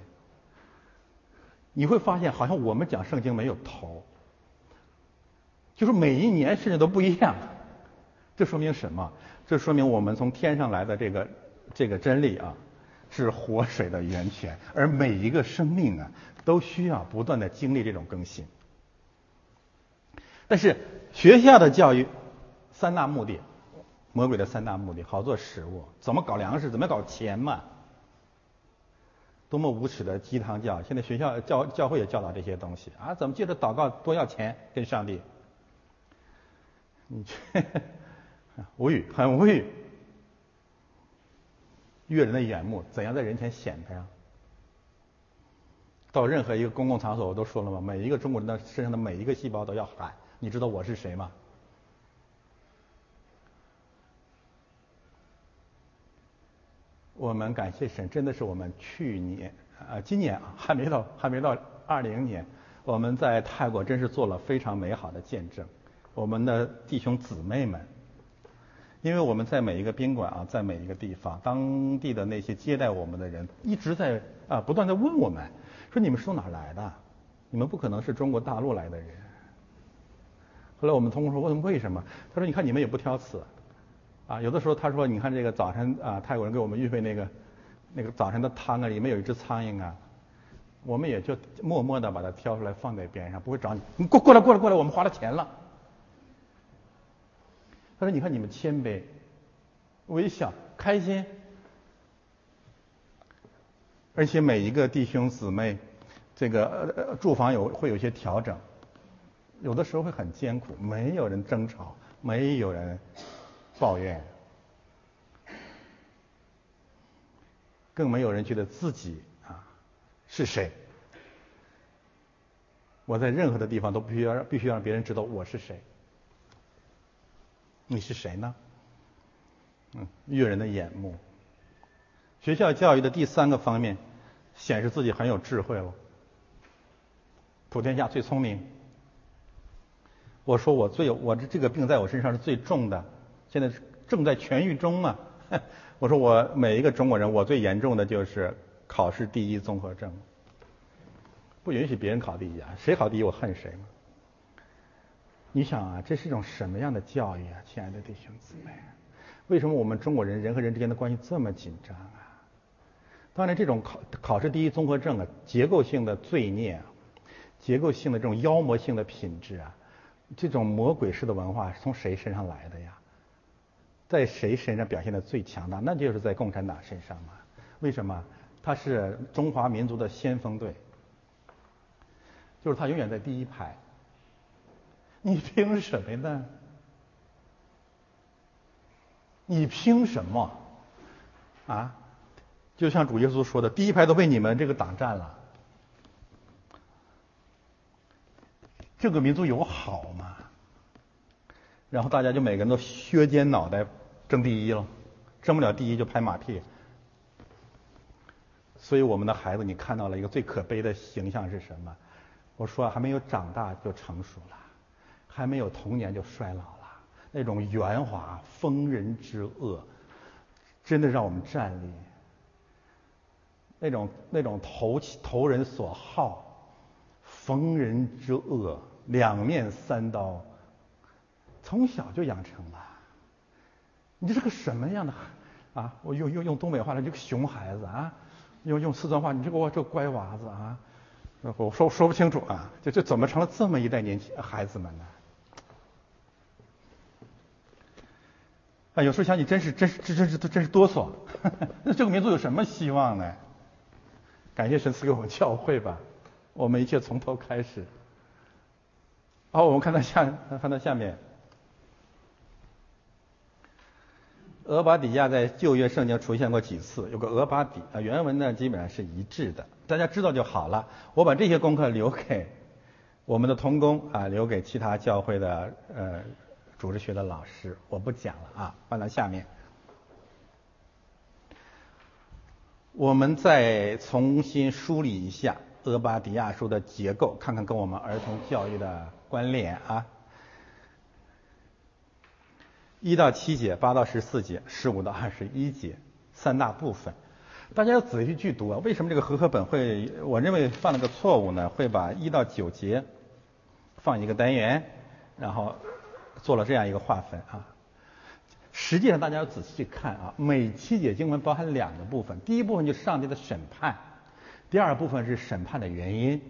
你会发现，好像我们讲圣经没有头，就是每一年甚至都不一样。这说明什么？这说明我们从天上来的这个。这个真理啊，是活水的源泉，而每一个生命啊，都需要不断的经历这种更新。但是学校的教育三大目的，魔鬼的三大目的，好做食物，怎么搞粮食，怎么搞钱嘛？多么无耻的鸡汤教！现在学校教教会也教导这些东西啊，怎么借着祷告多要钱跟上帝？你这无语，很无语。悦人的眼目，怎样在人前显摆呀？到任何一个公共场所，我都说了嘛，每一个中国人的身上的每一个细胞都要喊，你知道我是谁吗？我们感谢神，真的是我们去年啊，今年啊，还没到，还没到二零年，我们在泰国真是做了非常美好的见证，我们的弟兄姊妹们。因为我们在每一个宾馆啊，在每一个地方，当地的那些接待我们的人一直在啊不断的问我们，说你们是从哪来的？你们不可能是中国大陆来的人。后来我们通过说问为什么？他说你看你们也不挑刺，啊有的时候他说你看这个早晨啊泰国人给我们预备那个那个早晨的汤啊里面有一只苍蝇啊，我们也就默默的把它挑出来放在边上，不会找你，你过过来过来过来，我们花了钱了。他说：“你看你们谦卑、微笑、开心，而且每一个弟兄姊妹，这个住房有会有一些调整，有的时候会很艰苦，没有人争吵，没有人抱怨，更没有人觉得自己啊是谁。我在任何的地方都必须要让必须要让别人知道我是谁。”你是谁呢？嗯，悦人的眼目。学校教育的第三个方面，显示自己很有智慧了。普天下最聪明。我说我最有我这这个病在我身上是最重的，现在正在痊愈中嘛。我说我每一个中国人，我最严重的就是考试第一综合症，不允许别人考第一啊，谁考第一我恨谁嘛。你想啊，这是一种什么样的教育啊，亲爱的弟兄姊妹？为什么我们中国人人和人之间的关系这么紧张啊？当然，这种考考试第一综合症啊，结构性的罪孽，啊结构性的这种妖魔性的品质啊，这种魔鬼式的文化是从谁身上来的呀？在谁身上表现的最强大？那就是在共产党身上嘛。为什么？他是中华民族的先锋队，就是他永远在第一排。你凭什么呢？你凭什么？啊？就像主耶稣说的，第一排都被你们这个党占了。这个民族有好吗？然后大家就每个人都削尖脑袋争第一了，争不了第一就拍马屁。所以我们的孩子，你看到了一个最可悲的形象是什么？我说还没有长大就成熟了，还没有童年就衰老了，那种圆滑疯人之恶，真的让我们站立。那种那种投投人所好，逢人之恶，两面三刀，从小就养成了。你是个什么样的啊？我用用用东北话来，这个熊孩子啊！用用四川话，你这个我这个乖娃子啊！我说说不清楚啊！就就怎么成了这么一代年轻孩子们呢？啊，有时候想起真是真是真真是真是哆嗦。那 这个民族有什么希望呢？感谢神赐给我们教会吧，我们一切从头开始。好，我们看到下，看到下面，俄巴底亚在旧约圣经出现过几次？有个俄巴底啊，原文呢基本上是一致的，大家知道就好了。我把这些功课留给我们的同工啊，留给其他教会的呃组织学的老师，我不讲了啊，放到下面。我们再重新梳理一下《俄巴底亚书》的结构，看看跟我们儿童教育的关联啊。一到七节，八到十四节，十五到二十一节，三大部分。大家要仔细去读啊。为什么这个和合本会，我认为犯了个错误呢？会把一到九节放一个单元，然后做了这样一个划分啊。实际上，大家要仔细去看啊，每七节经文包含两个部分，第一部分就是上帝的审判，第二部分是审判的原因，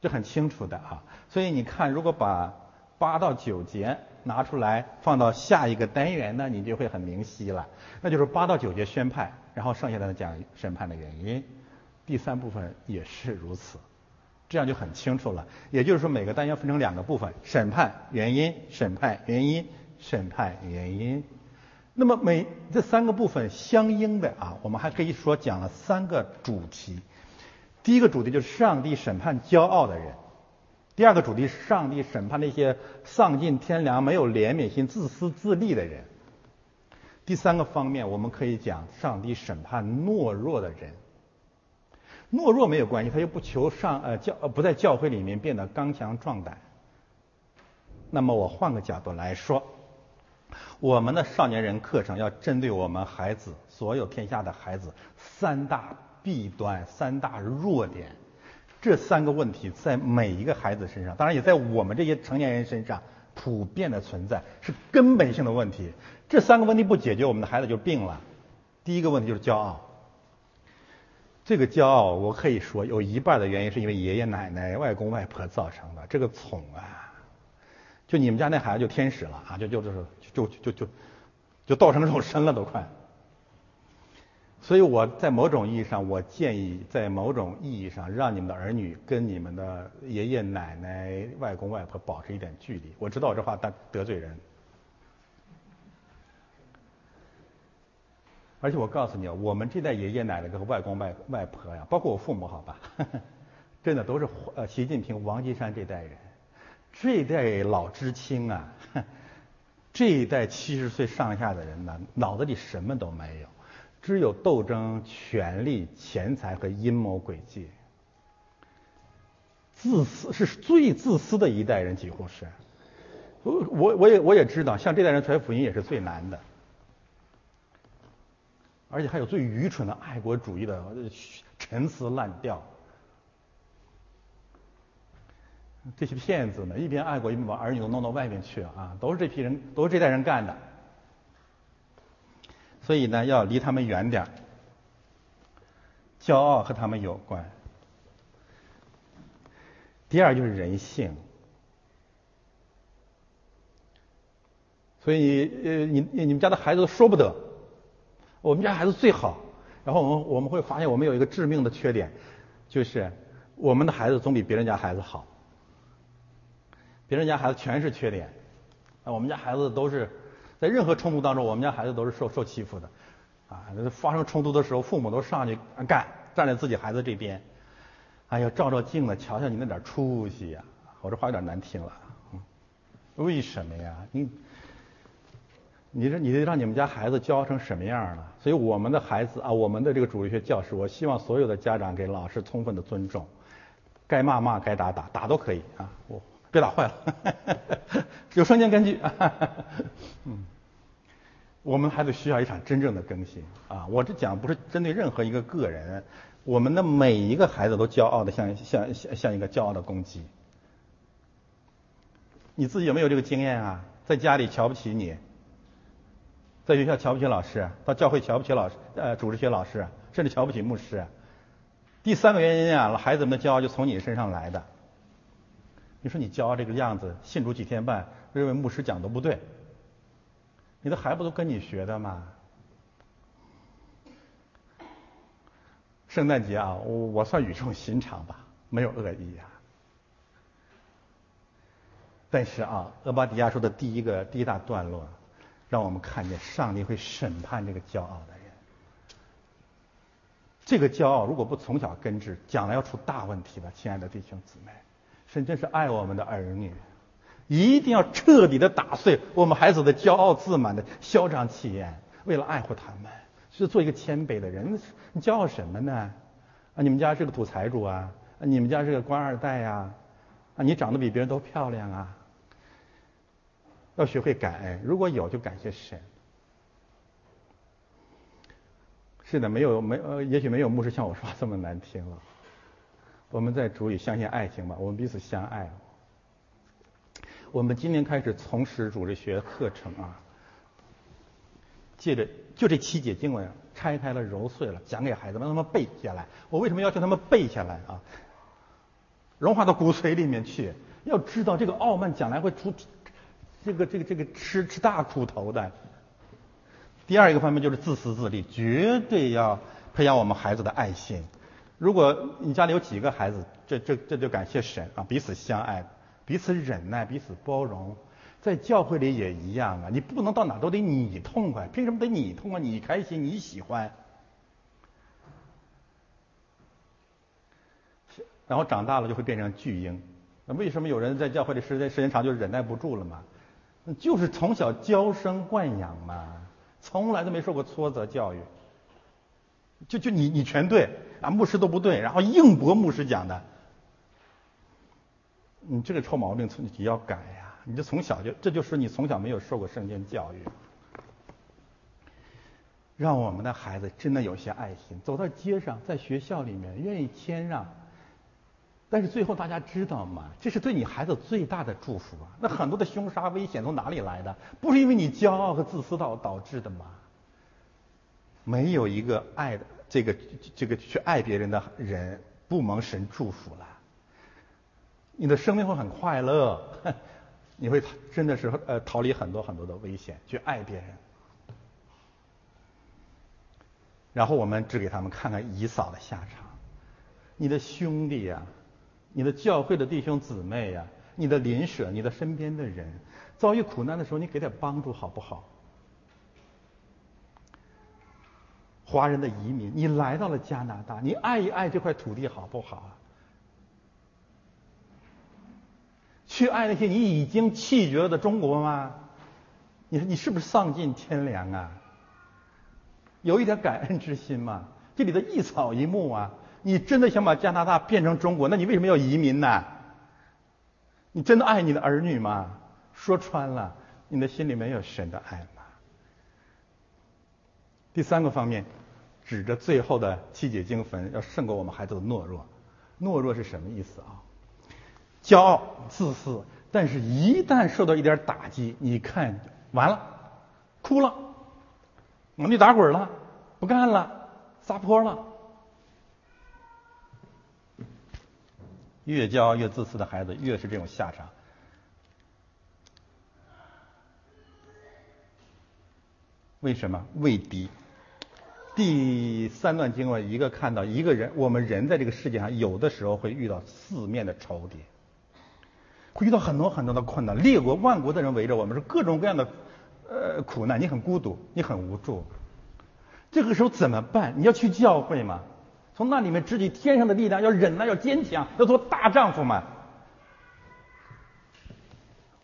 这很清楚的啊。所以你看，如果把八到九节拿出来放到下一个单元呢，你就会很明晰了。那就是八到九节宣判，然后剩下的讲审判的原因，第三部分也是如此，这样就很清楚了。也就是说，每个单元分成两个部分：审判原因、审判原因。审判原因，那么每这三个部分相应的啊，我们还可以说讲了三个主题。第一个主题就是上帝审判骄傲的人；第二个主题是上帝审判那些丧尽天良、没有怜悯心、自私自利的人；第三个方面，我们可以讲上帝审判懦弱的人。懦弱没有关系，他又不求上呃教呃不在教会里面变得刚强壮胆。那么我换个角度来说。我们的少年人课程要针对我们孩子，所有天下的孩子三大弊端、三大弱点，这三个问题在每一个孩子身上，当然也在我们这些成年人身上普遍的存在，是根本性的问题。这三个问题不解决，我们的孩子就病了。第一个问题就是骄傲，这个骄傲我可以说有一半的原因是因为爷爷奶奶、外公外婆造成的。这个宠啊，就你们家那孩子就天使了啊，就就就是。就就就就倒成肉身了都快，所以我在某种意义上，我建议在某种意义上让你们的儿女跟你们的爷爷奶奶、外公外婆保持一点距离。我知道我这话得得罪人，而且我告诉你，我们这代爷爷奶奶跟外公外外婆呀，包括我父母，好吧，真的都是呃习近平、王岐山这代人，这一代老知青啊。这一代七十岁上下的人呢，脑子里什么都没有，只有斗争、权力、钱财和阴谋诡计。自私是最自私的一代人，几乎是。我我我也我也知道，像这代人传福音也是最难的，而且还有最愚蠢的爱国主义的陈词滥调。这些骗子呢，一边爱国，一边把儿女都弄到外面去啊！都是这批人，都是这代人干的。所以呢，要离他们远点儿骄傲和他们有关。第二就是人性。所以呃，你你们家的孩子说不得，我们家孩子最好。然后我们我们会发现，我们有一个致命的缺点，就是我们的孩子总比别人家孩子好。别人家孩子全是缺点，啊，我们家孩子都是在任何冲突当中，我们家孩子都是受受欺负的，啊，发生冲突的时候，父母都上去干，站在自己孩子这边。哎呀，照照镜子，瞧瞧你那点出息呀！我这话有点难听了，为什么呀？你，你这你得让你们家孩子教成什么样了？所以我们的孩子啊，我们的这个主力学教师，我希望所有的家长给老师充分的尊重，该骂骂，该打打，打都可以啊，我别打坏了，有圣经根据。嗯，我们还得需要一场真正的更新啊！我这讲不是针对任何一个个人。我们的每一个孩子都骄傲的像像像像一个骄傲的公鸡。你自己有没有这个经验啊？在家里瞧不起你，在学校瞧不起老师，到教会瞧不起老师，呃，主持学老师，甚至瞧不起牧师。第三个原因啊，孩子们的骄傲就从你身上来的。你说你骄傲这个样子，信主几天半，认为牧师讲的不对，你的孩子都跟你学的嘛？圣诞节啊，我我算语重心长吧，没有恶意啊。但是啊，俄巴底亚说的第一个第一大段落，让我们看见上帝会审判这个骄傲的人。这个骄傲如果不从小根治，将来要出大问题的，亲爱的弟兄姊妹。神真是爱我们的儿女，一定要彻底的打碎我们孩子的骄傲自满的嚣张气焰，为了爱护他们。是做一个谦卑的人，你骄傲什么呢？啊，你们家是个土财主啊？你们家是个官二代呀？啊，你长得比别人都漂亮啊？要学会感恩，如果有就感谢神。是的，没有没呃，也许没有牧师像我说话这么难听了。我们在主里相信爱情吧，我们彼此相爱。我们今年开始从事主力学课程啊。借着就这七节经文拆开了揉碎了讲给孩子们，让他们背下来。我为什么要求他们背下来啊？融化到骨髓里面去。要知道这个傲慢将来会出这个这个这个吃吃大苦头的。第二一个方面就是自私自利，绝对要培养我们孩子的爱心。如果你家里有几个孩子，这这这就感谢神啊，彼此相爱，彼此忍耐，彼此包容。在教会里也一样啊，你不能到哪都得你痛快，凭什么得你痛快？你开心，你喜欢，然后长大了就会变成巨婴。那为什么有人在教会里时间时间长就忍耐不住了嘛？就是从小娇生惯养嘛，从来都没受过挫折教育。就就你你全对啊，牧师都不对，然后硬驳牧师讲的，你这个臭毛病从你要改呀。你就从小就，这就是你从小没有受过圣经教育。让我们的孩子真的有些爱心，走到街上，在学校里面愿意谦让。但是最后大家知道吗？这是对你孩子最大的祝福啊！那很多的凶杀危险从哪里来的？不是因为你骄傲和自私导导致的吗？没有一个爱的这个这个去爱别人的人不蒙神祝福了。你的生命会很快乐。你会真的是呃逃离很多很多的危险，去爱别人。然后我们只给他们看看姨嫂的下场，你的兄弟呀，你的教会的弟兄姊妹呀，你的邻舍，你的身边的人，遭遇苦难的时候，你给点帮助好不好？华人的移民，你来到了加拿大，你爱一爱这块土地好不好啊？去爱那些你已经弃绝了的中国吗？你你是不是丧尽天良啊？有一点感恩之心吗？这里的一草一木啊，你真的想把加拿大变成中国？那你为什么要移民呢？你真的爱你的儿女吗？说穿了，你的心里没有神的爱？第三个方面，指着最后的七节经坟，要胜过我们孩子的懦弱。懦弱是什么意思啊？骄傲、自私，但是一旦受到一点打击，你看完了，哭了，往地打滚了，不干了，撒泼了。越骄傲、越自私的孩子，越是这种下场。为什么？畏敌。第三段经文，一个看到一个人，我们人在这个世界上，有的时候会遇到四面的仇敌。会遇到很多很多的困难，列国万国的人围着我们，是各种各样的呃苦难，你很孤独，你很无助。这个时候怎么办？你要去教会吗？从那里面支取天上的力量，要忍耐，要坚强，要做大丈夫嘛。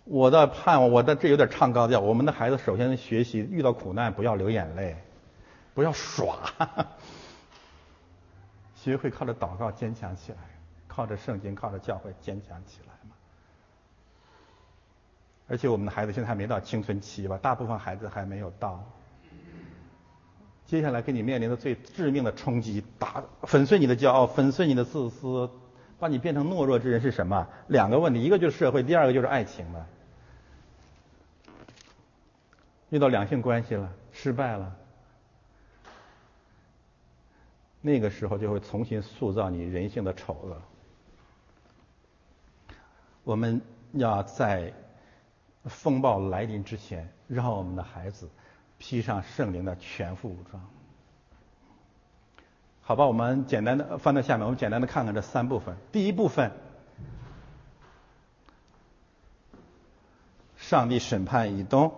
我的盼望，我的这有点唱高调。我们的孩子首先学习，遇到苦难不要流眼泪，不要耍，学会靠着祷告坚强起来，靠着圣经，靠着教会坚强起来嘛。而且我们的孩子现在还没到青春期吧？大部分孩子还没有到。接下来给你面临的最致命的冲击，打粉碎你的骄傲，粉碎你的自私，把你变成懦弱之人是什么？两个问题，一个就是社会，第二个就是爱情了。遇到两性关系了，失败了，那个时候就会重新塑造你人性的丑恶。我们要在风暴来临之前，让我们的孩子。披上圣灵的全副武装，好吧，我们简单的翻到下面，我们简单的看看这三部分。第一部分，上帝审判以东，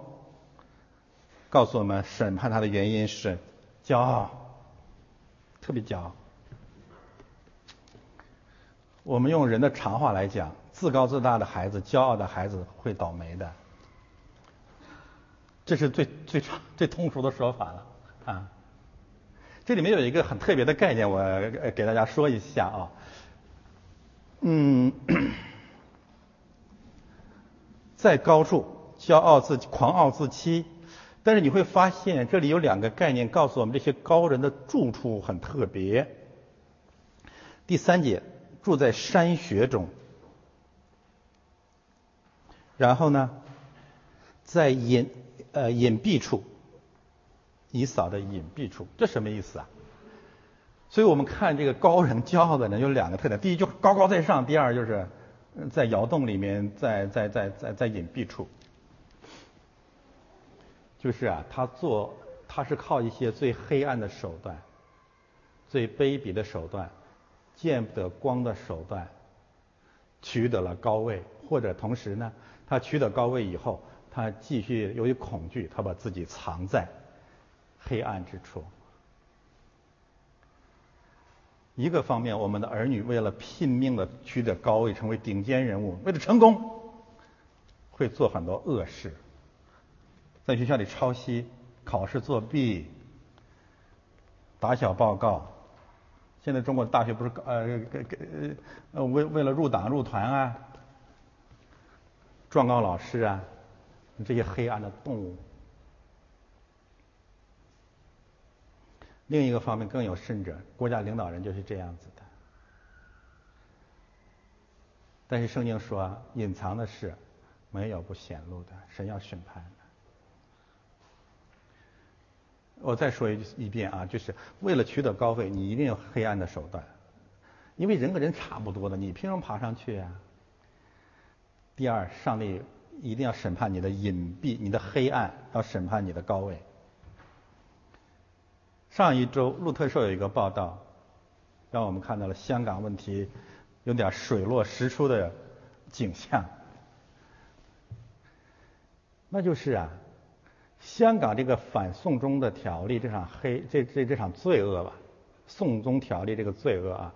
告诉我们审判他的原因是骄傲，特别骄傲。我们用人的常话来讲，自高自大的孩子，骄傲的孩子会倒霉的。这是最最常最通俗的说法了啊！这里面有一个很特别的概念，我给大家说一下啊。嗯，在高处骄傲自狂傲自欺，但是你会发现这里有两个概念告诉我们，这些高人的住处很特别。第三节住在山穴中，然后呢，在隐。呃，隐蔽处，以扫的隐蔽处，这什么意思啊？所以我们看这个高人、骄傲的人有两个特点：第一，就高高在上；第二，就是在窑洞里面，在在在在在隐蔽处。就是啊，他做，他是靠一些最黑暗的手段、最卑鄙的手段、见不得光的手段，取得了高位，或者同时呢，他取得高位以后。他继续由于恐惧，他把自己藏在黑暗之处。一个方面，我们的儿女为了拼命的取得高位，成为顶尖人物，为了成功，会做很多恶事，在学校里抄袭、考试作弊、打小报告。现在中国大学不是呃呃呃为为了入党入团啊，状告老师啊。这些黑暗的动物。另一个方面更有甚者，国家领导人就是这样子的。但是圣经说，隐藏的事没有不显露的，神要审判。我再说一一遍啊，就是为了取得高位，你一定有黑暗的手段，因为人跟人差不多的，你凭什么爬上去啊？第二，上帝。一定要审判你的隐蔽，你的黑暗，要审判你的高位。上一周路特社有一个报道，让我们看到了香港问题有点水落石出的景象。那就是啊，香港这个反送中的条例，这场黑这这这场罪恶吧，送中条例这个罪恶啊，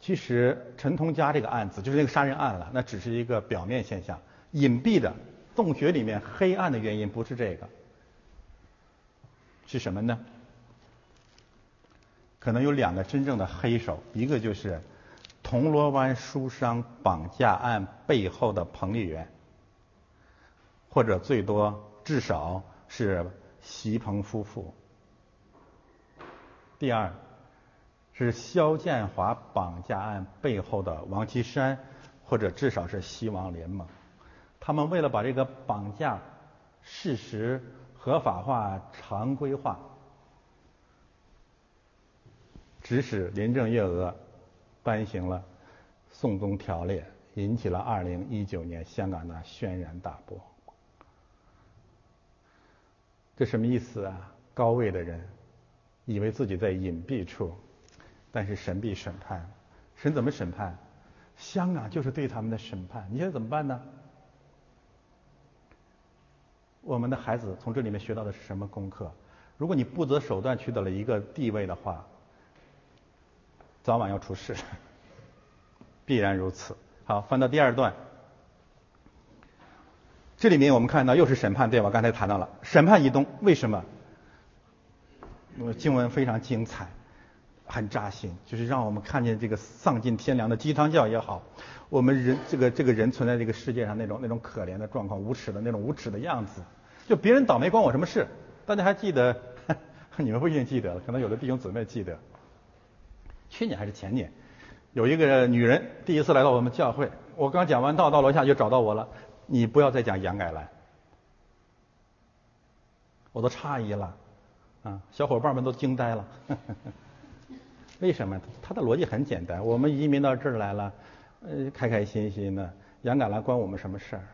其实陈同佳这个案子就是那个杀人案了，那只是一个表面现象。隐蔽的洞穴里面黑暗的原因不是这个，是什么呢？可能有两个真正的黑手，一个就是铜锣湾书商绑架案背后的彭丽媛，或者最多至少是席鹏夫妇。第二是肖建华绑架案背后的王岐山，或者至少是西王联盟。他们为了把这个绑架事实合法化、常规化，指使林郑月娥颁行了《送中条例》，引起了2019年香港的轩然大波。这什么意思啊？高位的人以为自己在隐蔽处，但是神必审判。神怎么审判？香港就是对他们的审判。你现在怎么办呢？我们的孩子从这里面学到的是什么功课？如果你不择手段取得了一个地位的话，早晚要出事，必然如此。好，翻到第二段，这里面我们看到又是审判，对吧？刚才谈到了审判移动，为什么？经文非常精彩，很扎心，就是让我们看见这个丧尽天良的鸡汤教也好，我们人这个这个人存在这个世界上那种那种可怜的状况，无耻的那种无耻的样子，就别人倒霉关我什么事？大家还记得？你们不一定记得了，可能有的弟兄姊妹记得。去年还是前年，有一个女人第一次来到我们教会，我刚讲完道，到楼下就找到我了。你不要再讲杨改兰，我都诧异了，啊，小伙伴们都惊呆了。为什么？他的逻辑很简单，我们移民到这儿来了，呃，开开心心的，杨改兰关我们什么事儿？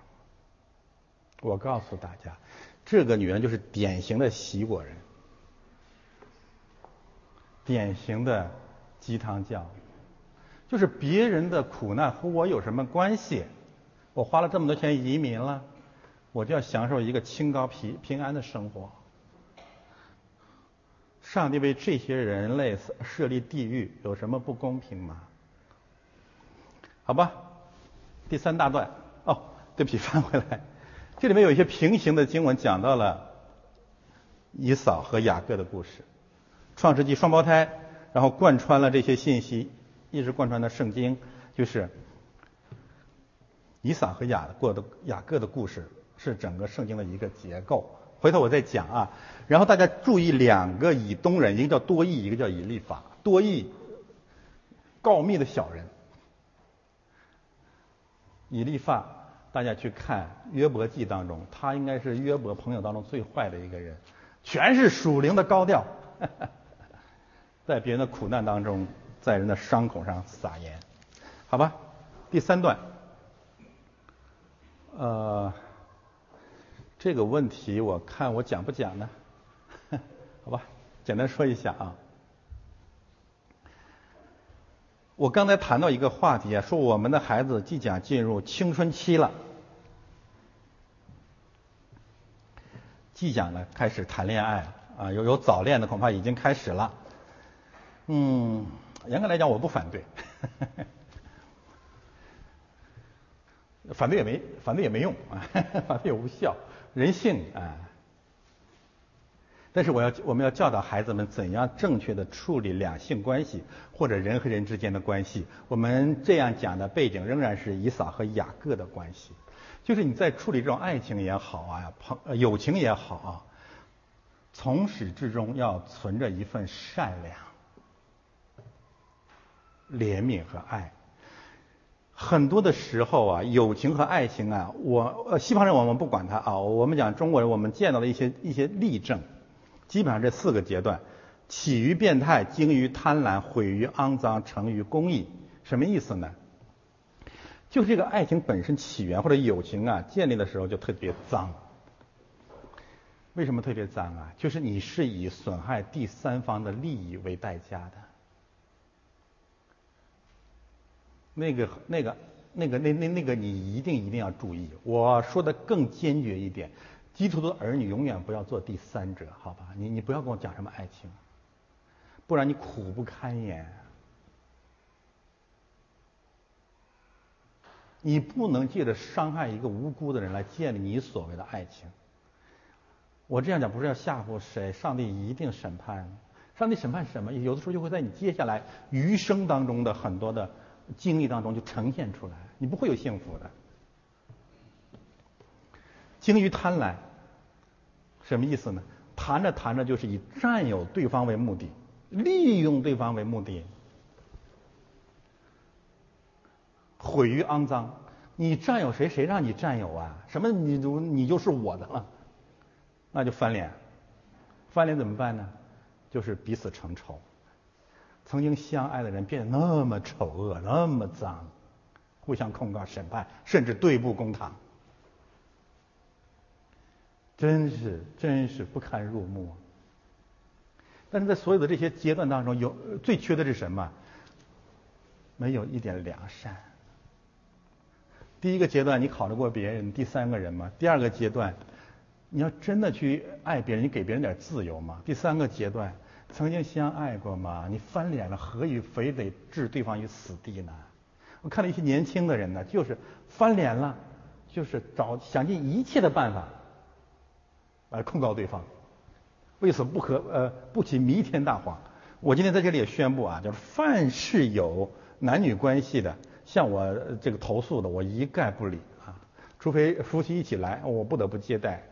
我告诉大家。这个女人就是典型的习果人，典型的鸡汤教，就是别人的苦难和我有什么关系？我花了这么多钱移民了，我就要享受一个清高平平安的生活。上帝为这些人类设立地狱，有什么不公平吗？好吧，第三大段，哦，对不起，翻回来。这里面有一些平行的经文，讲到了以扫和雅各的故事，创世纪双胞胎，然后贯穿了这些信息，一直贯穿到圣经，就是以撒和雅过的雅各的故事是整个圣经的一个结构。回头我再讲啊，然后大家注意两个以东人，一个叫多益，一个叫以利法。多益告密的小人，以利法。大家去看约伯记当中，他应该是约伯朋友当中最坏的一个人，全是属灵的高调，在别人的苦难当中，在人的伤口上撒盐，好吧？第三段，呃，这个问题我看我讲不讲呢？好吧，简单说一下啊。我刚才谈到一个话题啊，说我们的孩子即将进入青春期了，即将呢开始谈恋爱啊，有有早恋的恐怕已经开始了。嗯，严格来讲我不反对，反对也没反对也没用啊，反对也无效，人性啊。但是我要我们要教导孩子们怎样正确的处理两性关系或者人和人之间的关系。我们这样讲的背景仍然是以撒和雅各的关系，就是你在处理这种爱情也好啊，朋友情也好啊，从始至终要存着一份善良、怜悯和爱。很多的时候啊，友情和爱情啊，我呃西方人我们不管它啊，我们讲中国人，我们见到的一些一些例证。基本上这四个阶段，起于变态，精于贪婪，毁于肮脏，成于公益。什么意思呢？就是这个爱情本身起源或者友情啊，建立的时候就特别脏。为什么特别脏啊？就是你是以损害第三方的利益为代价的。那个、那个、那个、那那那个，你一定一定要注意。我说的更坚决一点。基督徒的儿女永远不要做第三者，好吧？你你不要跟我讲什么爱情，不然你苦不堪言。你不能借着伤害一个无辜的人来建立你所谓的爱情。我这样讲不是要吓唬谁，上帝一定审判。上帝审判什么？有的时候就会在你接下来余生当中的很多的经历当中就呈现出来，你不会有幸福的。精于贪婪，什么意思呢？谈着谈着就是以占有对方为目的，利用对方为目的，毁于肮脏。你占有谁？谁让你占有啊？什么？你就你就是我的了，那就翻脸。翻脸怎么办呢？就是彼此成仇。曾经相爱的人变得那么丑恶，那么脏，互相控告、审判，甚至对簿公堂。真是真是不堪入目，但是在所有的这些阶段当中，有最缺的是什么？没有一点良善。第一个阶段你考得过别人，第三个人吗？第二个阶段，你要真的去爱别人，你给别人点自由嘛。第三个阶段，曾经相爱过吗？你翻脸了，何以非得置对方于死地呢？我看了一些年轻的人呢，就是翻脸了，就是找想尽一切的办法来控告对方，为此不可呃不起弥天大谎。我今天在这里也宣布啊，就是凡是有男女关系的，向我这个投诉的，我一概不理啊，除非夫妻一起来，我不得不接待。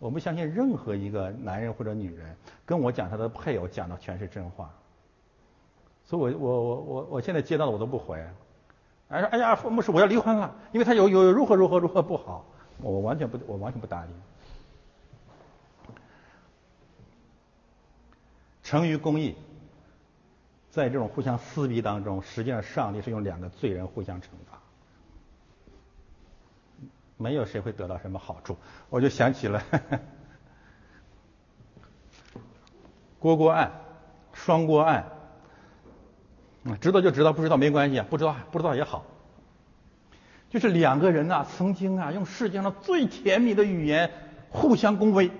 我不相信任何一个男人或者女人跟我讲他的配偶讲的全是真话，所以我我我我我现在接到的我都不回，哎哎呀，牧师我要离婚了，因为他有有如何如何如何不好，我完全不我完全不搭理。成于公义，在这种互相撕逼当中，实际上上帝是用两个罪人互相惩罚。没有谁会得到什么好处，我就想起了 锅锅案、双锅案。知道就知道，不知道没关系，不知道不知道也好。就是两个人啊，曾经啊，用世界上最甜蜜的语言互相恭维，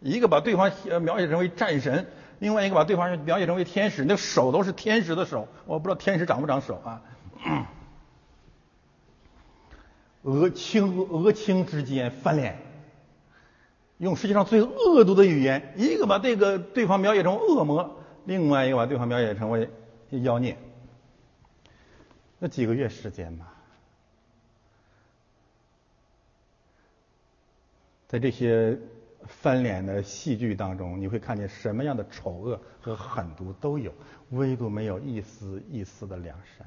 一个把对方描写成为战神，另外一个把对方描写成为天使，那手都是天使的手，我不知道天使长不长手啊。俄青俄青之间翻脸，用世界上最恶毒的语言，一个把这个对方描写成恶魔，另外一个把对方描写成为妖孽。那几个月时间嘛，在这些翻脸的戏剧当中，你会看见什么样的丑恶和狠毒都有，唯独没有一丝一丝的良善。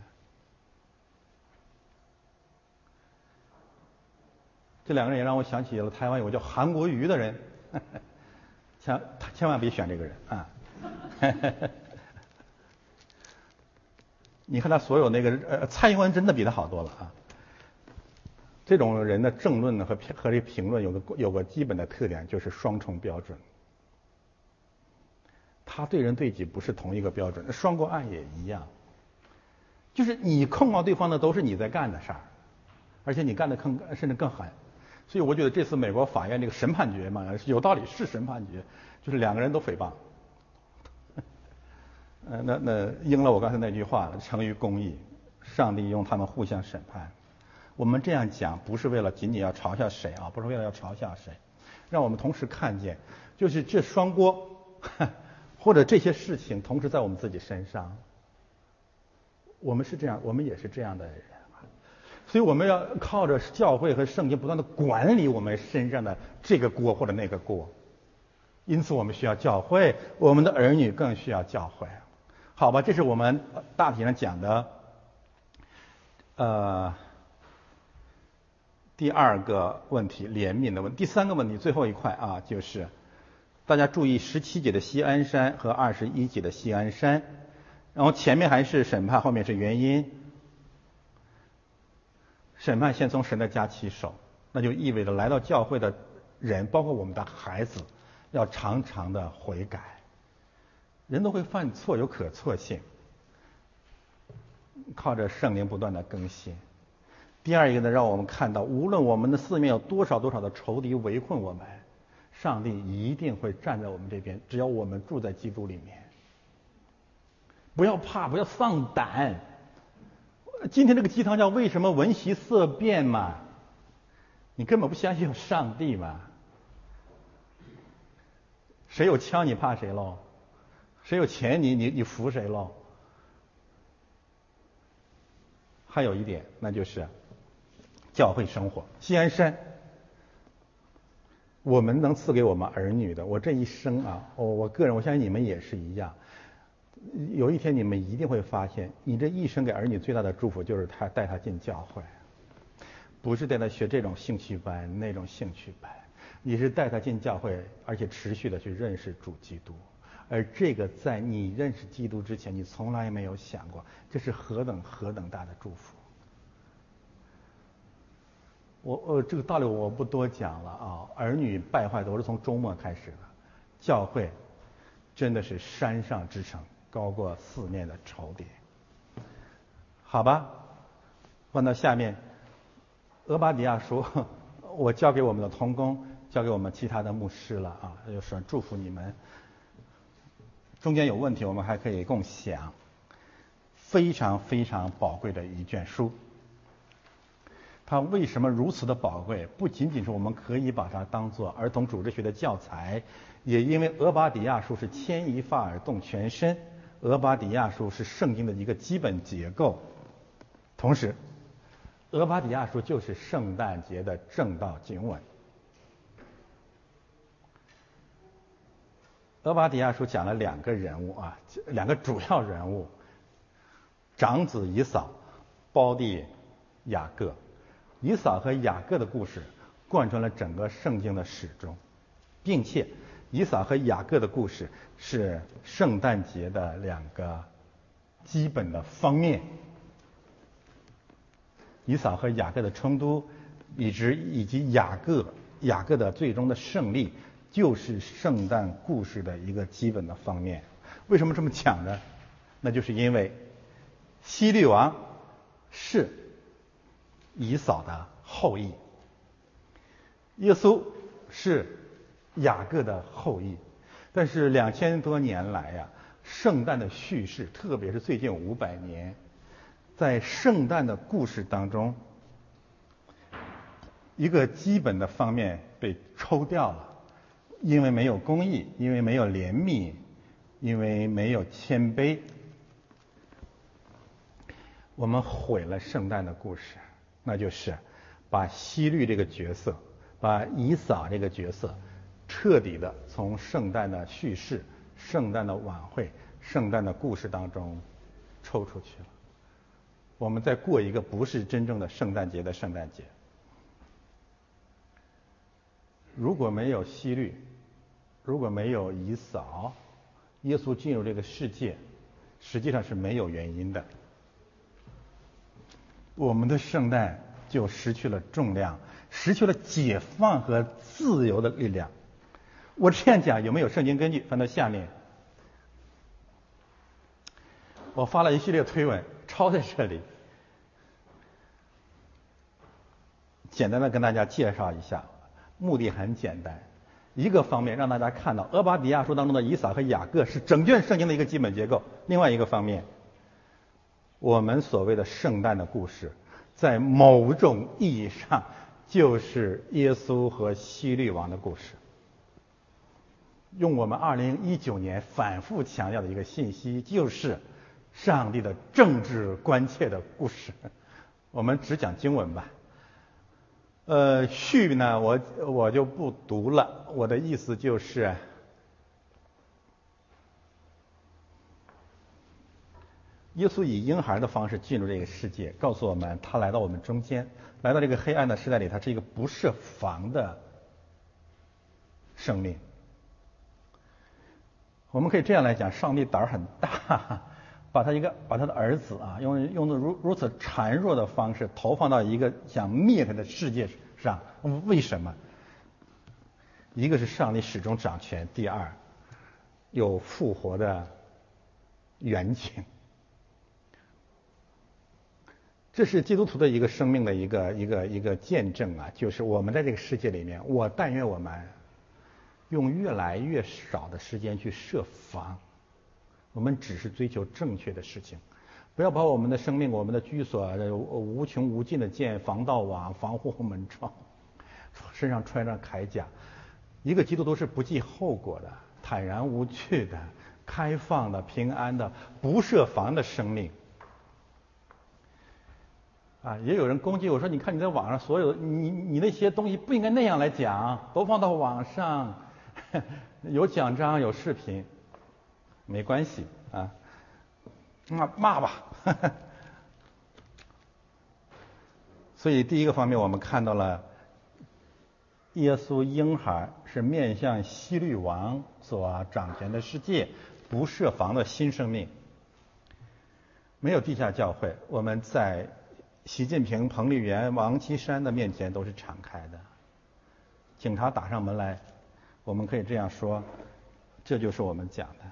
这两个人也让我想起了台湾有个叫韩国瑜的人，千千万别选这个人啊！你看他所有那个呃，蔡英文真的比他好多了啊！这种人的政论呢和和这评论有个有个基本的特点，就是双重标准。他对人对己不是同一个标准，双国案也一样，就是你控告对方的都是你在干的事儿，而且你干的更甚至更狠。所以我觉得这次美国法院这个审判决嘛，有道理是审判决，就是两个人都诽谤，呃，那那应了我刚才那句话了，成于公义，上帝用他们互相审判。我们这样讲不是为了仅仅要嘲笑谁啊，不是为了要嘲笑谁，让我们同时看见，就是这双锅，或者这些事情同时在我们自己身上，我们是这样，我们也是这样的人。所以我们要靠着教会和圣经不断的管理我们身上的这个锅或者那个锅，因此我们需要教会，我们的儿女更需要教会。好吧，这是我们大体上讲的，呃，第二个问题怜悯的问，第三个问题最后一块啊，就是大家注意十七节的西安山和二十一节的西安山，然后前面还是审判，后面是原因。审判先从神的家起手，那就意味着来到教会的人，包括我们的孩子，要常常的悔改。人都会犯错，有可错性，靠着圣灵不断的更新。第二一个呢，让我们看到，无论我们的四面有多少多少的仇敌围困我们，上帝一定会站在我们这边，只要我们住在基督里面。不要怕，不要丧胆。今天这个鸡汤叫为什么闻习色变嘛？你根本不相信有上帝嘛？谁有枪你怕谁喽？谁有钱你你你服谁喽？还有一点，那就是教会生活。西安山，我们能赐给我们儿女的，我这一生啊，我我个人，我相信你们也是一样。有一天你们一定会发现，你这一生给儿女最大的祝福就是他带他进教会，不是带他学这种兴趣班那种兴趣班，你是带他进教会，而且持续的去认识主基督，而这个在你认识基督之前，你从来没有想过，这是何等何等大的祝福。我我这个道理我不多讲了啊，儿女败坏都是从周末开始的，教会真的是山上之城。高过四面的仇敌，好吧？换到下面，俄巴迪亚说：“我交给我们的童工，交给我们其他的牧师了啊，就是祝福你们。中间有问题，我们还可以共享。非常非常宝贵的一卷书。它为什么如此的宝贵？不仅仅是我们可以把它当做儿童组织学的教材，也因为俄巴迪亚书是牵一发而动全身，俄巴底亚书是圣经的一个基本结构。同时，俄巴底亚书就是圣诞节的正道经文。俄巴底亚书讲了两个人物啊，两个主要人物。长子以扫，胞弟雅各，以扫和雅各的故事贯穿了整个圣经的始终，并且以扫和雅各的故事是圣诞节的两个基本的方面。以扫和雅各的冲突，以及以及雅各雅各的最终的胜利，就是圣诞故事的一个基本的方面。为什么这么讲呢？那就是因为。希律王是以扫的后裔，耶稣是雅各的后裔，但是两千多年来呀，圣诞的叙事，特别是最近五百年，在圣诞的故事当中，一个基本的方面被抽掉了，因为没有公义，因为没有怜悯，因为没有谦卑。我们毁了圣诞的故事，那就是把希律这个角色，把以撒这个角色，彻底的从圣诞的叙事、圣诞的晚会、圣诞的故事当中抽出去了。我们在过一个不是真正的圣诞节的圣诞节。如果没有希律，如果没有以扫，耶稣进入这个世界，实际上是没有原因的。我们的圣诞就失去了重量，失去了解放和自由的力量。我这样讲有没有圣经根据？翻到下面，我发了一系列推文，抄在这里，简单的跟大家介绍一下。目的很简单，一个方面让大家看到《俄巴底亚书》当中的以撒和雅各是整卷圣经的一个基本结构；另外一个方面。我们所谓的圣诞的故事，在某种意义上就是耶稣和希律王的故事。用我们二零一九年反复强调的一个信息，就是上帝的政治关切的故事。我们只讲经文吧。呃，序呢，我我就不读了。我的意思就是。耶稣以婴孩的方式进入这个世界，告诉我们他来到我们中间，来到这个黑暗的时代里，他是一个不设防的生命。我们可以这样来讲，上帝胆儿很大，把他一个把他的儿子啊，用用的如如此孱弱的方式投放到一个想灭他的世界上。为什么？一个是上帝始终掌权，第二有复活的远景。这是基督徒的一个生命的一个一个一个见证啊，就是我们在这个世界里面，我但愿我们用越来越少的时间去设防，我们只是追求正确的事情，不要把我们的生命、我们的居所无穷无尽的建防盗网、防护门窗，身上穿上铠甲，一个基督徒是不计后果的、坦然无惧的、开放的、平安的、不设防的生命。啊，也有人攻击我说：“你看你在网上所有你你那些东西不应该那样来讲，都放到网上，有奖章有视频，没关系啊，骂骂吧。”所以第一个方面，我们看到了耶稣婴孩是面向希律王所掌权的世界，不设防的新生命，没有地下教会，我们在。习近平、彭丽媛、王岐山的面前都是敞开的。警察打上门来，我们可以这样说：这就是我们讲的。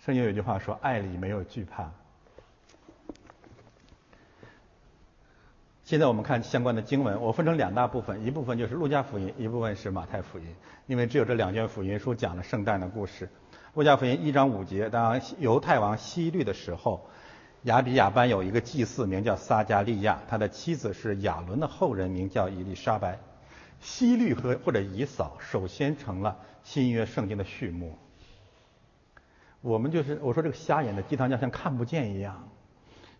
圣经有句话说：“爱里没有惧怕。”现在我们看相关的经文，我分成两大部分，一部分就是路加福音，一部分是马太福音，因为只有这两卷福音书讲了圣诞的故事。路加福音一章五节，当犹太王希律的时候，亚比亚班有一个祭司名叫撒加利亚，他的妻子是亚伦的后人，名叫伊丽莎白。希律和或者以扫首先成了新约圣经的序幕。我们就是我说这个瞎眼的鸡汤匠像看不见一样，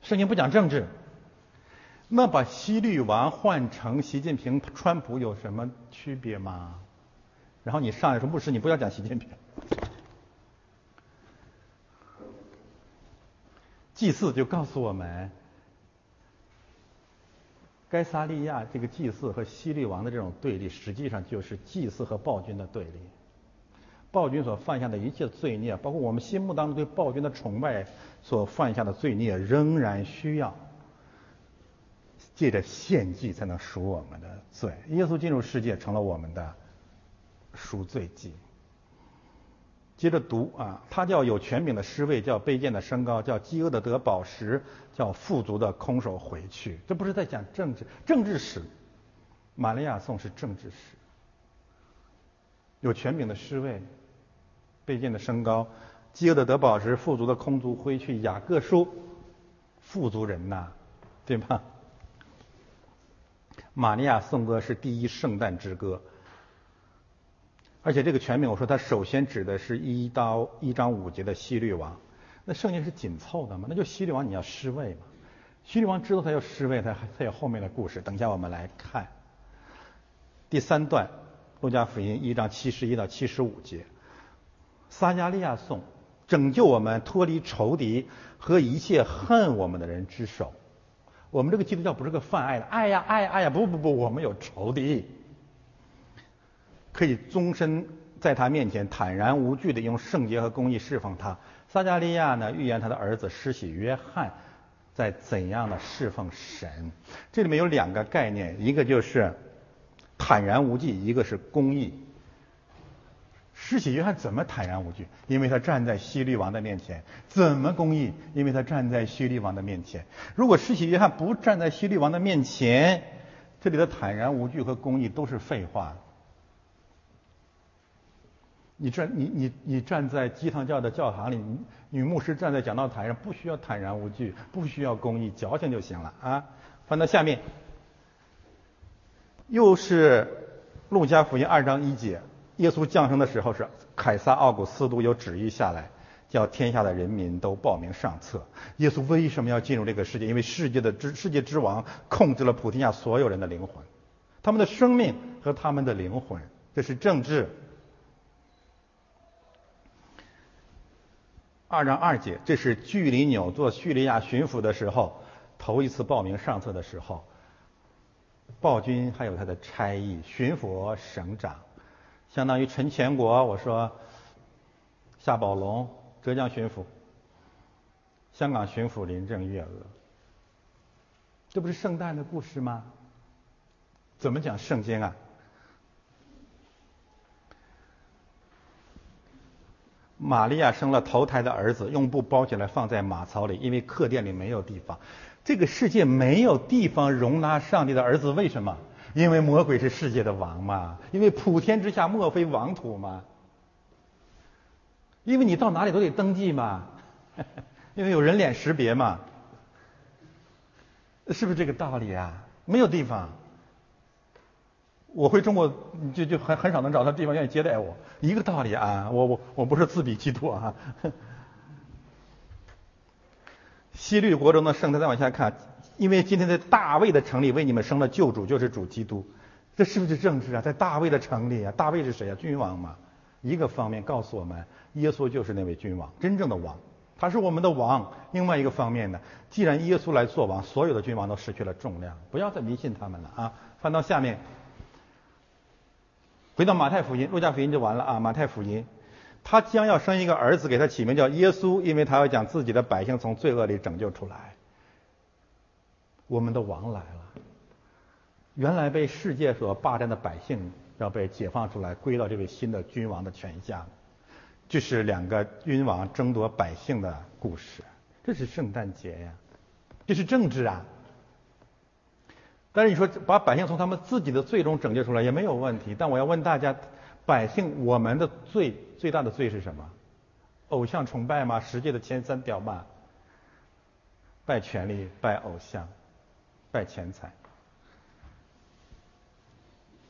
圣经不讲政治，那把希律王换成习近平、川普有什么区别吗？然后你上来说牧师，你不要讲习近平。祭祀就告诉我们。该萨利亚这个祭祀和希律王的这种对立，实际上就是祭祀和暴君的对立。暴君所犯下的一切罪孽，包括我们心目当中对暴君的崇拜所犯下的罪孽，仍然需要借着献祭才能赎我们的罪。耶稣进入世界，成了我们的赎罪祭。接着读啊，他叫有权柄的失位，叫卑贱的升高，叫饥饿的得饱食，叫富足的空手回去。这不是在讲政治，政治史。玛利亚颂是政治史。有权柄的失位，卑贱的升高，饥饿的得饱食，富足的空足回去。雅各书，富足人呐，对吧？玛利亚颂歌是第一圣诞之歌。而且这个全名，我说它首先指的是一刀一章五节的希律王，那圣经是紧凑的嘛？那就希律王你要失位嘛？希律王知道他要失位，他还他有后面的故事。等一下我们来看第三段，路加福音一章七十一到七十五节，撒加利亚颂拯救我们脱离仇敌和一切恨我们的人之手。我们这个基督教不是个泛爱的，爱呀爱呀爱呀，不不不，我们有仇敌。可以终身在他面前坦然无惧的用圣洁和公义侍奉他。撒加利亚呢预言他的儿子施洗约翰在怎样的侍奉神？这里面有两个概念，一个就是坦然无惧，一个是公义。施洗约翰怎么坦然无惧？因为他站在希律王的面前。怎么公义？因为他站在希律王的面前。如果施洗约翰不站在希律王的面前，这里的坦然无惧和公义都是废话。你站你你你站在基堂教的教堂里，女牧师站在讲道台上，不需要坦然无惧，不需要公义，矫情就行了啊。翻到下面，又是路加福音二章一节，耶稣降生的时候是凯撒奥古斯都有旨意下来，叫天下的人民都报名上册。耶稣为什么要进入这个世界？因为世界的之世界之王控制了普天下所有人的灵魂，他们的生命和他们的灵魂，这是政治。二章二节，这是距离纽做叙利亚巡抚的时候，头一次报名上册的时候，暴君还有他的差役，巡抚、省长，相当于陈全国。我说夏宝龙，浙江巡抚，香港巡抚林郑月娥，这不是圣诞的故事吗？怎么讲圣经啊？玛利亚生了头胎的儿子，用布包起来放在马槽里，因为客店里没有地方。这个世界没有地方容纳上帝的儿子，为什么？因为魔鬼是世界的王嘛，因为普天之下莫非王土嘛。因为你到哪里都得登记嘛，因为有人脸识别嘛，是不是这个道理啊？没有地方。我回中国就就很很少能找到地方愿意接待我，一个道理啊，我我我不是自比基督啊。西律国中的圣，再往下看，因为今天在大卫的城里为你们生了救主，就是主基督，这是不是政治啊？在大卫的城里啊，大卫是谁啊？君王嘛。一个方面告诉我们，耶稣就是那位君王，真正的王，他是我们的王。另外一个方面呢，既然耶稣来做王，所有的君王都失去了重量，不要再迷信他们了啊。翻到下面。回到马太福音，路加福音就完了啊。马太福音，他将要生一个儿子，给他起名叫耶稣，因为他要将自己的百姓从罪恶里拯救出来。我们的王来了，原来被世界所霸占的百姓要被解放出来，归到这位新的君王的权下。这是两个君王争夺百姓的故事。这是圣诞节呀，这是政治啊。但是你说把百姓从他们自己的罪中拯救出来也没有问题。但我要问大家，百姓我们的罪最大的罪是什么？偶像崇拜吗？世界的前三屌吗？拜权力、拜偶像、拜钱财。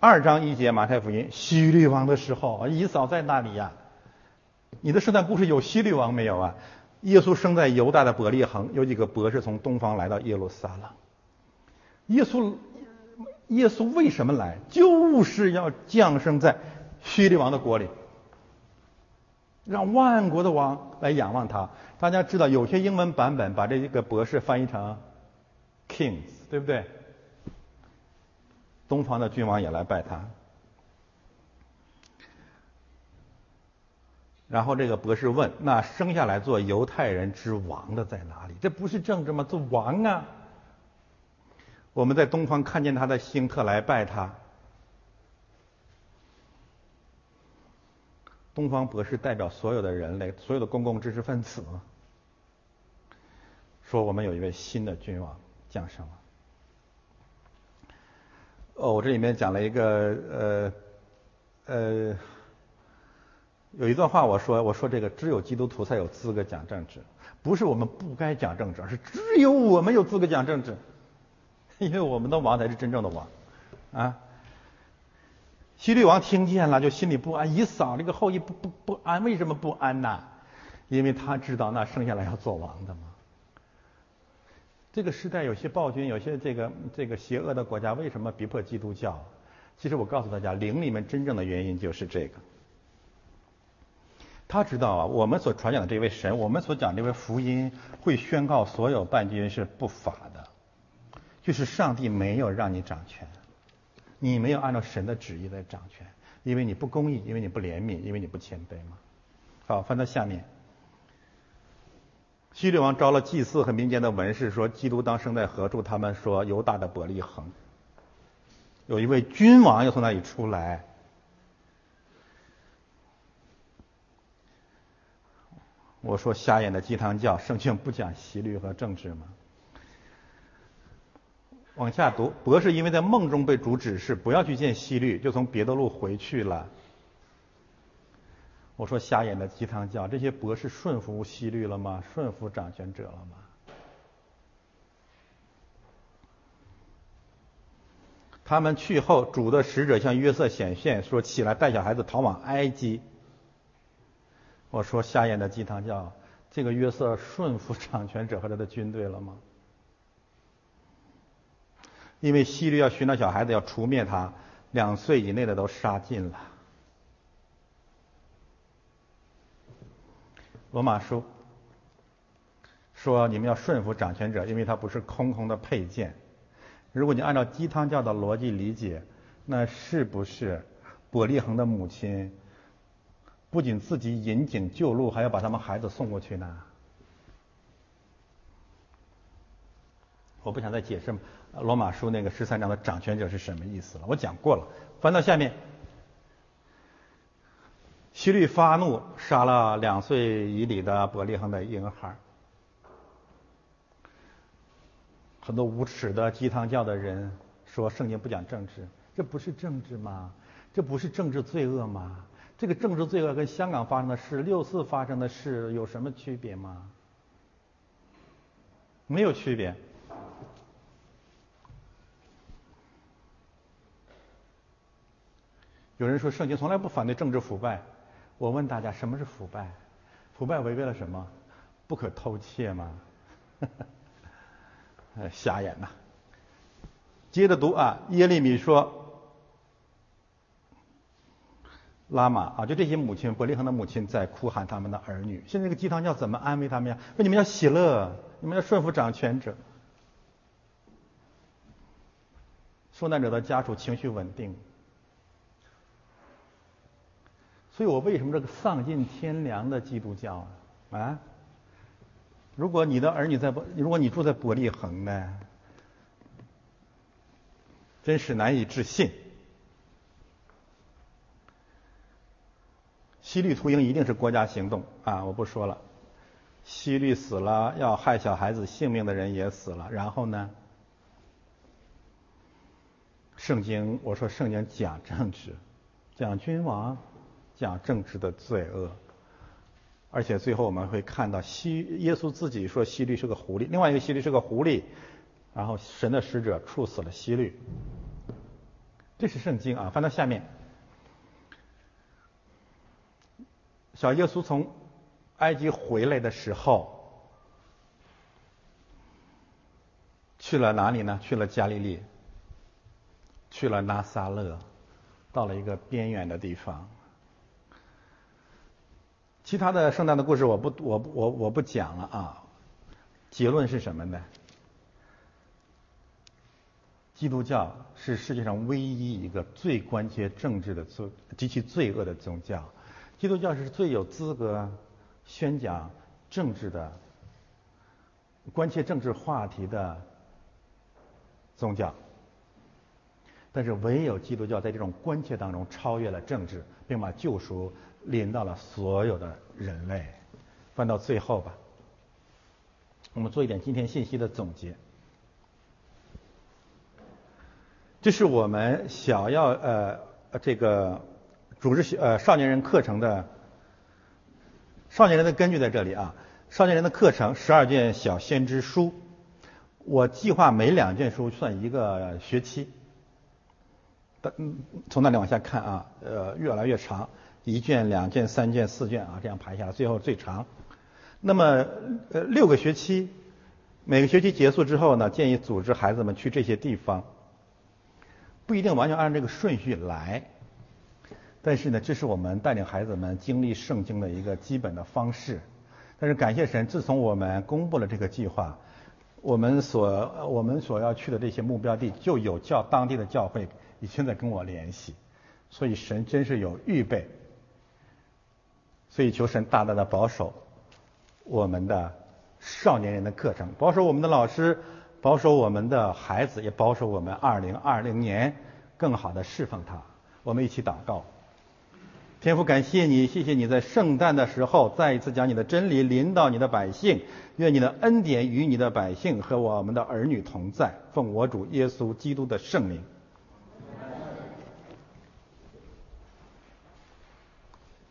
二章一节马太福音，希律王的时候，以扫在那里呀？你的圣诞故事有希律王没有啊？耶稣生在犹大的伯利恒，有几个博士从东方来到耶路撒冷。耶稣，耶稣为什么来？就是要降生在希律王的国里，让万国的王来仰望他。大家知道，有些英文版本把这个博士翻译成 kings，对不对？东方的君王也来拜他，然后这个博士问：“那生下来做犹太人之王的在哪里？这不是政治吗？做王啊！我们在东方看见他的星特来拜他。”东方博士代表所有的人类，所有的公共知识分子，说我们有一位新的君王降生了。哦，我这里面讲了一个呃呃，有一段话我说我说这个只有基督徒才有资格讲政治，不是我们不该讲政治，而是只有我们有资格讲政治，因为我们的王才是真正的王啊。希律王听见了就心里不安，以扫这个后裔不不不安，为什么不安呐？因为他知道那生下来要做王的嘛。这个时代有些暴君，有些这个这个邪恶的国家，为什么逼迫基督教？其实我告诉大家，灵里面真正的原因就是这个。他知道啊，我们所传讲的这位神，我们所讲这位福音，会宣告所有叛军是不法的，就是上帝没有让你掌权，你没有按照神的旨意来掌权，因为你不公义，因为你不怜悯，因为你不谦卑嘛。好，翻到下面。希律王招了祭司和民间的文士，说：“基督当生在何处？”他们说：“犹大的伯利恒。”有一位君王要从那里出来。我说：“瞎眼的鸡汤教，圣经不讲希律和政治吗？”往下读，博士因为在梦中被主指示不要去见希律，就从别的路回去了。我说瞎眼的鸡汤教，这些博士顺服希律了吗？顺服掌权者了吗？他们去后，主的使者向约瑟显现，说起来带小孩子逃往埃及。我说瞎眼的鸡汤教，这个约瑟顺服掌权者和他的军队了吗？因为希律要寻找小孩子，要除灭他，两岁以内的都杀尽了。罗马书说：“你们要顺服掌权者，因为他不是空空的配件。”如果你按照鸡汤教的逻辑理解，那是不是伯利恒的母亲不仅自己引颈救路，还要把他们孩子送过去呢？我不想再解释罗马书那个十三章的掌权者是什么意思了，我讲过了。翻到下面。希律发怒，杀了两岁以里的伯利恒的婴孩。很多无耻的鸡汤教的人说圣经不讲政治，这不是政治吗？这不是政治罪恶吗？这个政治罪恶跟香港发生的事、六四发生的事有什么区别吗？没有区别。有人说圣经从来不反对政治腐败。我问大家，什么是腐败？腐败违背了什么？不可偷窃吗？瞎眼呐！接着读啊，耶利米说：“拉玛啊，就这些母亲，伯利恒的母亲在哭喊他们的儿女。现在这个鸡汤要怎么安慰他们呀？说你们要喜乐，你们要顺服掌权者。受难者的家属情绪稳定。”所以我为什么这个丧尽天良的基督教啊？啊？如果你的儿女在伯，如果你住在伯利恒呢？真是难以置信。西律屠鹰一定是国家行动啊！我不说了。西律死了，要害小孩子性命的人也死了。然后呢？圣经，我说圣经讲政治，讲君王，讲政治的罪恶，而且最后我们会看到希耶稣自己说希律是个狐狸，另外一个希律是个狐狸，然后神的使者处死了希律。这是圣经啊，翻到下面，小耶稣从埃及回来的时候，去了哪里呢？去了加利利，去了拿撒勒，到了一个边远的地方。其他的圣诞的故事我不我我我不讲了啊。结论是什么呢？基督教是世界上唯一一个最关切政治的宗极其罪恶的宗教。基督教是最有资格宣讲政治的、关切政治话题的宗教。但是唯有基督教在这种关切当中超越了政治，并把救赎临到了所有的人类。翻到最后吧，我们做一点今天信息的总结。这是我们想要呃这个组织呃少年人课程的少年人的根据在这里啊，少年人的课程十二卷小先知书，我计划每两卷书算一个学期，嗯从那里往下看啊，呃越来越长，一卷、两卷、三卷、四卷啊这样排下来，最后最长，那么呃六个学期，每个学期结束之后呢，建议组织孩子们去这些地方。不一定完全按这个顺序来，但是呢，这是我们带领孩子们经历圣经的一个基本的方式。但是感谢神，自从我们公布了这个计划，我们所我们所要去的这些目标地就有教当地的教会已经在跟我联系，所以神真是有预备。所以求神大大的保守我们的少年人的课程，保守我们的老师。保守我们的孩子，也保守我们二零二零年更好的侍奉他。我们一起祷告，天父，感谢你，谢谢你在圣诞的时候再一次将你的真理临到你的百姓。愿你的恩典与你的百姓和我们的儿女同在。奉我主耶稣基督的圣名。